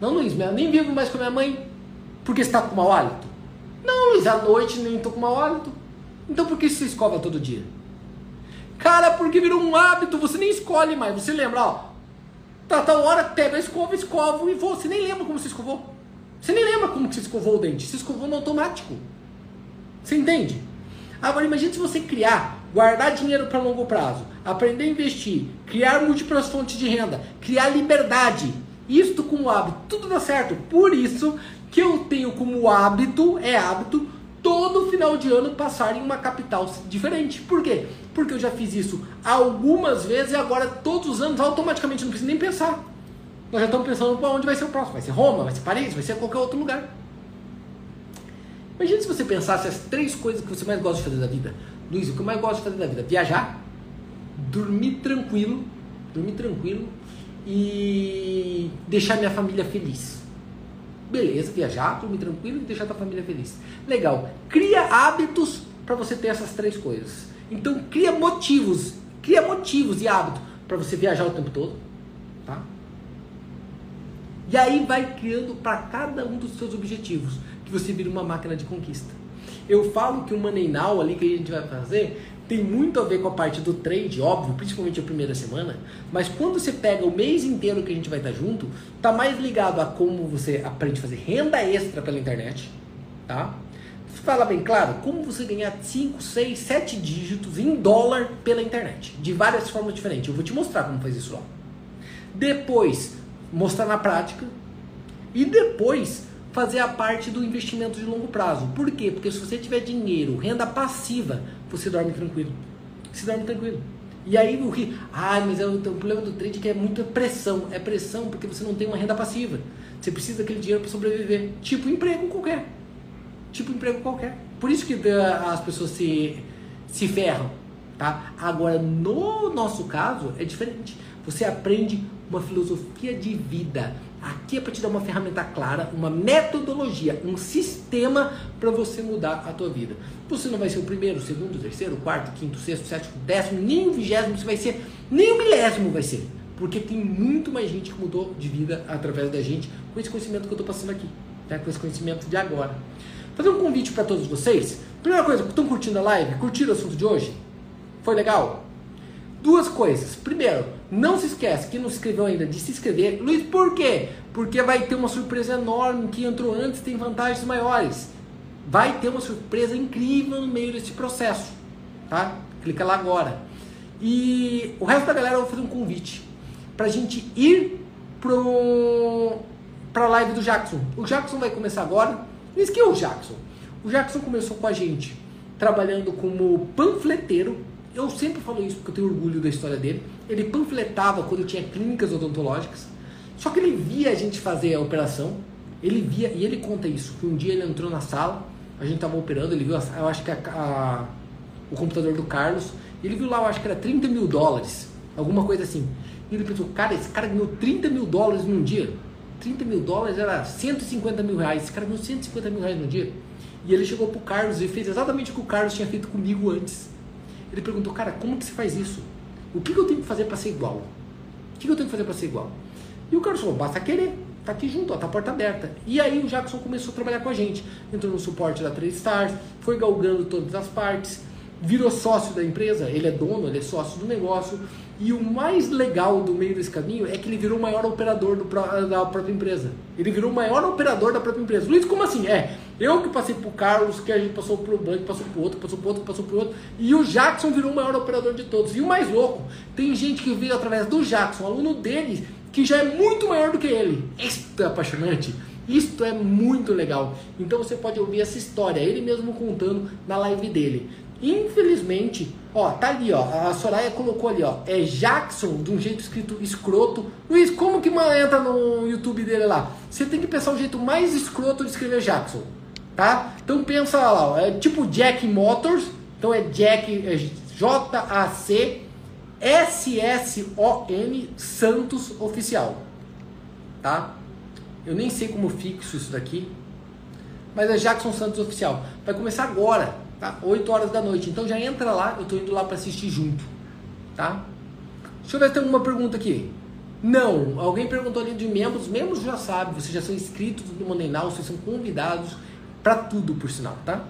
Não, Luiz, eu nem vivo mais com a minha mãe. Porque você tá com mau hálito? Não, Luiz, à noite nem tô com mau hálito. Então por que você escova todo dia? Cara, porque virou um hábito, você nem escolhe mais. Você lembra, ó. Tá, tá hora, pega a escova, escova e vou. Você nem lembra como você escovou. Você nem lembra como que você escovou o dente. Você escovou no automático. Você entende? Agora imagine se você criar, guardar dinheiro para longo prazo, aprender a investir, criar múltiplas fontes de renda, criar liberdade. Isto com hábito, tudo dá certo. Por isso que eu tenho como hábito, é hábito, todo final de ano passar em uma capital diferente. Por quê? Porque eu já fiz isso algumas vezes e agora todos os anos automaticamente não preciso nem pensar. Nós já estamos pensando para onde vai ser o próximo. Vai ser Roma, vai ser Paris, vai ser qualquer outro lugar. Imagina se você pensasse as três coisas que você mais gosta de fazer da vida. Luiz, o que eu mais gosto de fazer da vida? Viajar, dormir tranquilo, dormir tranquilo e deixar minha família feliz. Beleza, viajar, dormir tranquilo e deixar tua família feliz. Legal. Cria hábitos para você ter essas três coisas. Então cria motivos, cria motivos e hábitos para você viajar o tempo todo, tá? E aí vai criando para cada um dos seus objetivos, que você vira uma máquina de conquista. Eu falo que o Money Now ali que a gente vai fazer tem muito a ver com a parte do trade, óbvio, principalmente a primeira semana, mas quando você pega o mês inteiro que a gente vai estar junto, tá mais ligado a como você aprende a fazer renda extra pela internet, tá? Fala bem claro, como você ganhar 5, 6, 7 dígitos em dólar pela internet, de várias formas diferentes. Eu vou te mostrar como faz isso lá. Depois, mostrar na prática e depois fazer a parte do investimento de longo prazo. Por quê? Porque se você tiver dinheiro, renda passiva, você dorme tranquilo. Você dorme tranquilo. E aí o que? Ah, mas é o, o problema do trade que é muita pressão. É pressão porque você não tem uma renda passiva. Você precisa daquele dinheiro para sobreviver. Tipo emprego qualquer. Tipo emprego qualquer. Por isso que as pessoas se, se ferram. Tá? Agora, no nosso caso, é diferente. Você aprende uma filosofia de vida. Aqui é para te dar uma ferramenta clara, uma metodologia, um sistema para você mudar a tua vida. Você não vai ser o primeiro, o segundo, o terceiro, o quarto, o quinto, o sexto, o sétimo, o décimo, nem o vigésimo você vai ser, nem o milésimo vai ser. Porque tem muito mais gente que mudou de vida através da gente com esse conhecimento que eu estou passando aqui, né? com esse conhecimento de agora. fazer um convite para todos vocês. Primeira coisa, estão curtindo a live? Curtiram o assunto de hoje? Foi legal? Duas coisas. Primeiro, não se esquece, quem não se inscreveu ainda, de se inscrever. Luiz, por quê? Porque vai ter uma surpresa enorme. Quem entrou antes tem vantagens maiores. Vai ter uma surpresa incrível no meio desse processo. Tá? Clica lá agora. E o resto da galera eu vou fazer um convite pra gente ir pro, pra live do Jackson. O Jackson vai começar agora. Luiz, que é o Jackson? O Jackson começou com a gente trabalhando como panfleteiro eu sempre falo isso porque eu tenho orgulho da história dele. Ele panfletava quando tinha clínicas odontológicas. Só que ele via a gente fazer a operação. Ele via, e ele conta isso, que um dia ele entrou na sala, a gente estava operando, ele viu, eu acho que a, a, o computador do Carlos, ele viu lá, eu acho que era 30 mil dólares, alguma coisa assim. E ele pensou, cara, esse cara ganhou 30 mil dólares num dia. 30 mil dólares era 150 mil reais. Esse cara ganhou 150 mil reais no dia. E ele chegou pro Carlos e fez exatamente o que o Carlos tinha feito comigo antes. Ele perguntou, cara, como que você faz isso? O que, que eu tenho que fazer para ser igual? O que, que eu tenho que fazer para ser igual? E o Carlos falou, basta querer. Tá aqui junto, ó, tá a porta aberta. E aí o Jackson começou a trabalhar com a gente. Entrou no suporte da 3 Stars, foi galgando todas as partes, virou sócio da empresa, ele é dono, ele é sócio do negócio. E o mais legal do meio desse caminho é que ele virou o maior operador do, da própria empresa. Ele virou o maior operador da própria empresa. Luiz, como assim? É, eu que passei pro Carlos, que a gente passou pro banco, passou pro outro, passou pro outro, passou pro outro. E o Jackson virou o maior operador de todos. E o mais louco, tem gente que veio através do Jackson, aluno dele, que já é muito maior do que ele. Isto é apaixonante. Isto é muito legal. Então você pode ouvir essa história, ele mesmo contando na live dele. Infelizmente, ó, tá ali, ó. A Soraya colocou ali, ó. É Jackson, de um jeito escrito escroto. Luiz, como que entra no YouTube dele lá? Você tem que pensar o jeito mais escroto de escrever Jackson, tá? Então pensa lá, ó. É tipo Jack Motors. Então é Jack, é J-A-C S-S-O-N Santos Oficial, tá? Eu nem sei como fixo isso daqui, mas é Jackson Santos Oficial. Vai começar agora tá? 8 horas da noite. Então já entra lá, eu tô indo lá para assistir junto, tá? Deixa eu ver se tem alguma pergunta aqui. Não, alguém perguntou ali de membros, membros já sabem, vocês já são inscritos no Money Now, vocês são convidados para tudo, por sinal, tá?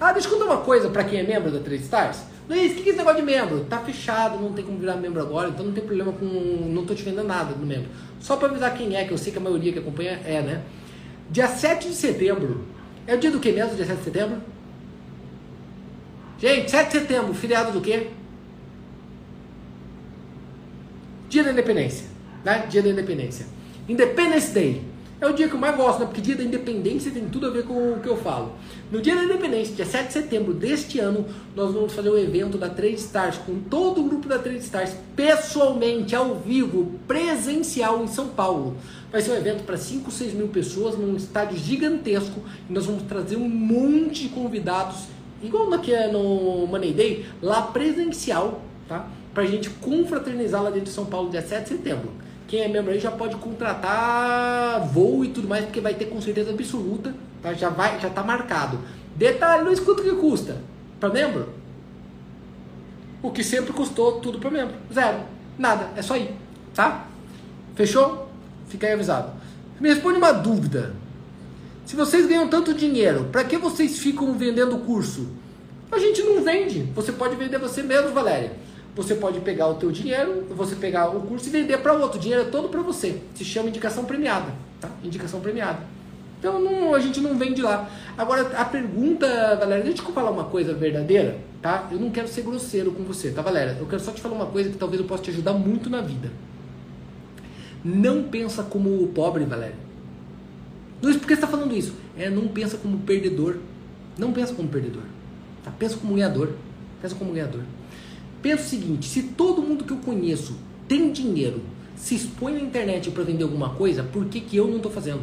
Ah, deixa eu contar uma coisa para quem é membro da Trade Stars. Luiz, o que é esse negócio de membro? Tá fechado, não tem como virar membro agora, então não tem problema com. Não tô te vendendo nada do membro. Só para avisar quem é, que eu sei que a maioria que acompanha é, né? Dia 7 de setembro. É o dia do que mesmo, dia 7 de setembro? Gente, 7 de setembro, feriado do quê? Dia da Independência. Né? Dia da Independência. Independence Day. É o dia que eu mais gosto, né? porque dia da independência tem tudo a ver com o que eu falo. No dia da independência, dia 7 de setembro deste ano, nós vamos fazer o um evento da Trade Stars com todo o grupo da Trade Stars, pessoalmente, ao vivo, presencial em São Paulo. Vai ser um evento para 5, 6 mil pessoas, num estádio gigantesco, e nós vamos trazer um monte de convidados, igual aqui é no Money Day, lá presencial, tá? Pra gente confraternizar lá dentro de São Paulo, dia 7 de setembro. Quem é membro aí já pode contratar voo e tudo mais, porque vai ter com certeza absoluta, tá? Já vai, já tá marcado. Detalhe, não escuta o que custa para membro. O que sempre custou tudo para membro, zero, nada, é só ir, tá? Fechou? Fica aí avisado. Me responde uma dúvida. Se vocês ganham tanto dinheiro, para que vocês ficam vendendo curso? A gente não vende. Você pode vender você mesmo, Valéria. Você pode pegar o teu dinheiro, você pegar o curso e vender para outro. O dinheiro é todo para você. Se chama indicação premiada, tá? Indicação premiada. Então não, a gente não vende lá. Agora a pergunta, Valéria, deixa eu falar uma coisa verdadeira, tá? Eu não quero ser grosseiro com você, tá, Valéria? Eu quero só te falar uma coisa que talvez eu possa te ajudar muito na vida. Não pensa como o pobre, Valéria. Luiz, por que você está falando isso? É, não pensa como perdedor. Não pensa como perdedor. Tá? Pensa como ganhador. Pensa como ganhador. Pensa o seguinte: se todo mundo que eu conheço tem dinheiro, se expõe na internet para vender alguma coisa, por que, que eu não estou fazendo?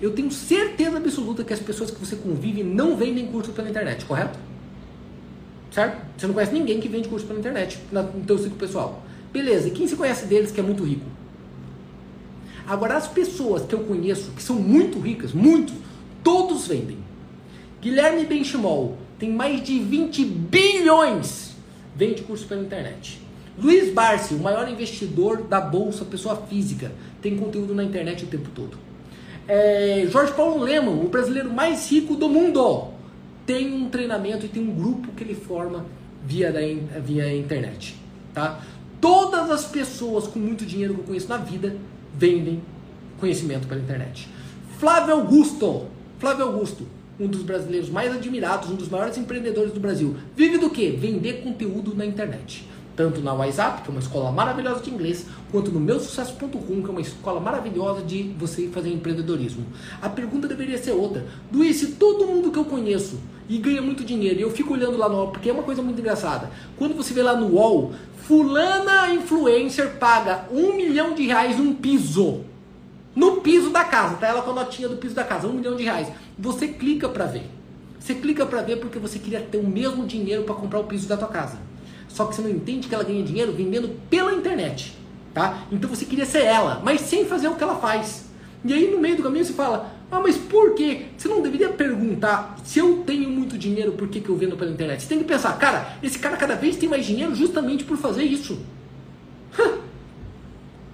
Eu tenho certeza absoluta que as pessoas que você convive não vendem curso pela internet, correto? Certo? Você não conhece ninguém que vende curso pela internet no teu ciclo pessoal. Beleza, e quem se conhece deles que é muito rico? Agora, as pessoas que eu conheço, que são muito ricas, muitos, todos vendem. Guilherme Benchimol tem mais de 20 bilhões vende curso pela internet. Luiz Barsi, o maior investidor da bolsa, pessoa física, tem conteúdo na internet o tempo todo. É, Jorge Paulo Leman, o brasileiro mais rico do mundo, tem um treinamento e tem um grupo que ele forma via, da, via internet. Tá? Todas as pessoas com muito dinheiro que eu conheço na vida vendem conhecimento pela internet. Flávio Augusto, Flávio Augusto, um dos brasileiros mais admirados, um dos maiores empreendedores do Brasil, vive do que? Vender conteúdo na internet. Tanto na WhatsApp, que é uma escola maravilhosa de inglês, quanto no meusucesso.com, que é uma escola maravilhosa de você fazer empreendedorismo. A pergunta deveria ser outra. Luiz, se todo mundo que eu conheço e ganha muito dinheiro, e eu fico olhando lá no porque é uma coisa muito engraçada. Quando você vê lá no UOL, fulana influencer paga um milhão de reais num piso no piso da casa, tá ela com a notinha do piso da casa, um milhão de reais. Você clica para ver. Você clica para ver porque você queria ter o mesmo dinheiro para comprar o piso da tua casa. Só que você não entende que ela ganha dinheiro vendendo pela internet, tá? Então você queria ser ela, mas sem fazer o que ela faz. E aí no meio do caminho você fala: "Ah, mas por quê? Você não deveria perguntar se eu tenho muito dinheiro, por que, que eu vendo pela internet?" Você tem que pensar: "Cara, esse cara cada vez tem mais dinheiro justamente por fazer isso."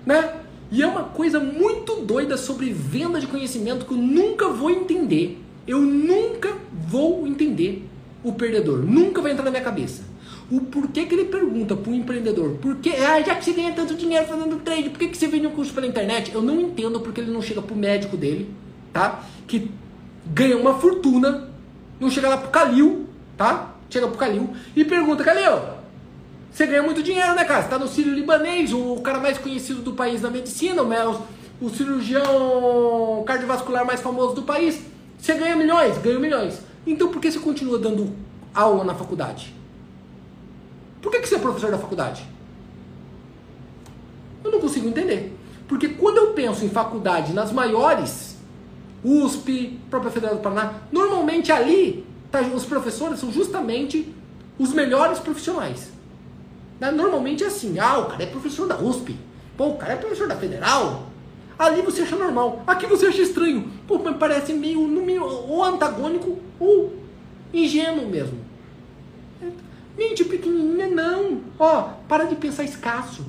né? E é uma coisa muito doida sobre venda de conhecimento que eu nunca vou entender. Eu nunca vou entender o perdedor. Nunca vai entrar na minha cabeça. O porquê que ele pergunta para o empreendedor, porque ah, já que você ganha tanto dinheiro fazendo trade, por que, que você vende um curso pela internet? Eu não entendo porque ele não chega para o médico dele, tá? Que ganha uma fortuna, não chega lá pro Calil, tá? Chega pro Calil e pergunta, Calil, você ganha muito dinheiro, né, cara? Você tá no Sírio Libanês, o cara mais conhecido do país na medicina, o, o cirurgião cardiovascular mais famoso do país. Você ganha milhões? Ganha milhões. Então por que você continua dando aula na faculdade? Por que, que você é professor da faculdade? Eu não consigo entender. Porque quando eu penso em faculdade nas maiores, USP, própria Federal do Paraná, normalmente ali tá, os professores são justamente os melhores profissionais. Normalmente é assim, ah, o cara é professor da USP, pô, o cara é professor da Federal. Ali você acha normal, aqui você acha estranho. Pô, mas parece meio, meio ou antagônico ou ingênuo mesmo. Mente pequenininha, não. Ó, para de pensar escasso.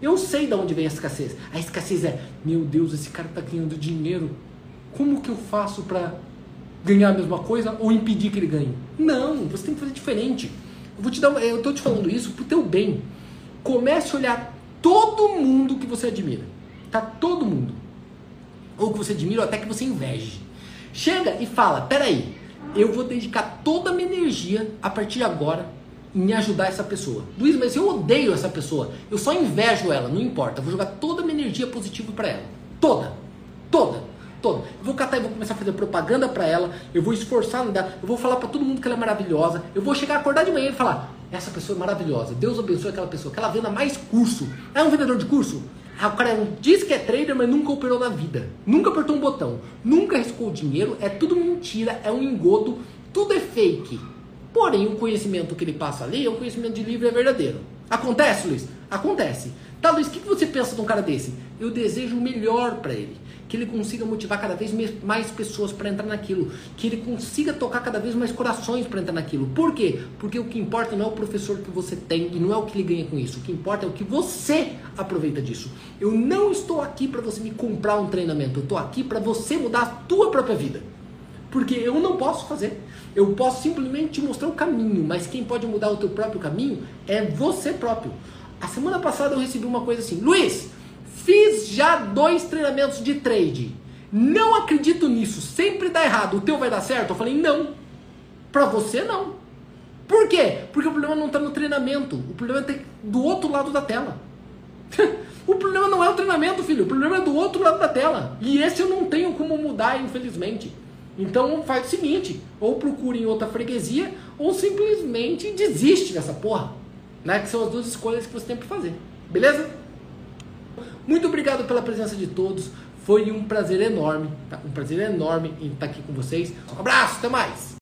Eu sei de onde vem a escassez. A escassez é, meu Deus, esse cara tá ganhando dinheiro. Como que eu faço para ganhar a mesma coisa ou impedir que ele ganhe? Não, você tem que fazer diferente. Eu vou te dar, eu tô te falando isso pro teu bem. Comece a olhar todo mundo que você admira. Tá todo mundo. Ou que você admira ou até que você inveje. Chega e fala: "Peraí, eu vou dedicar toda a minha energia a partir de agora em ajudar essa pessoa. Luiz, mas eu odeio essa pessoa. Eu só invejo ela, não importa. Eu vou jogar toda a minha energia positiva para ela. Toda. Toda toda. Eu vou catar e vou começar a fazer propaganda para ela, eu vou esforçar dela, eu vou falar para todo mundo que ela é maravilhosa, eu vou chegar, acordar de manhã e falar: essa pessoa é maravilhosa, Deus abençoe aquela pessoa, que ela venda mais curso. É um vendedor de curso? Ah, o cara é diz que é trader, mas nunca operou na vida. Nunca apertou um botão. Nunca riscou dinheiro. É tudo mentira, é um engodo. Tudo é fake. Porém, o conhecimento que ele passa ali é um conhecimento de livre e é verdadeiro. Acontece, Luiz? Acontece. Tá, Luiz, o que você pensa de um cara desse? Eu desejo o melhor para ele que ele consiga motivar cada vez mais pessoas para entrar naquilo, que ele consiga tocar cada vez mais corações para entrar naquilo. Por quê? Porque o que importa não é o professor que você tem e não é o que ele ganha com isso. O que importa é o que você aproveita disso. Eu não estou aqui para você me comprar um treinamento, eu estou aqui para você mudar a tua própria vida. Porque eu não posso fazer. Eu posso simplesmente te mostrar o caminho, mas quem pode mudar o teu próprio caminho é você próprio. A semana passada eu recebi uma coisa assim, Luiz, Fiz já dois treinamentos de trade. Não acredito nisso. Sempre dá errado. O teu vai dar certo? Eu falei, não. Pra você, não. Por quê? Porque o problema não está no treinamento. O problema está do outro lado da tela. o problema não é o treinamento, filho. O problema é do outro lado da tela. E esse eu não tenho como mudar, infelizmente. Então faz o seguinte: ou procure em outra freguesia, ou simplesmente desiste dessa porra. Né? Que são as duas escolhas que você tem para fazer. Beleza? Muito obrigado pela presença de todos. Foi um prazer enorme, tá? um prazer enorme em estar aqui com vocês. Um abraço, até mais!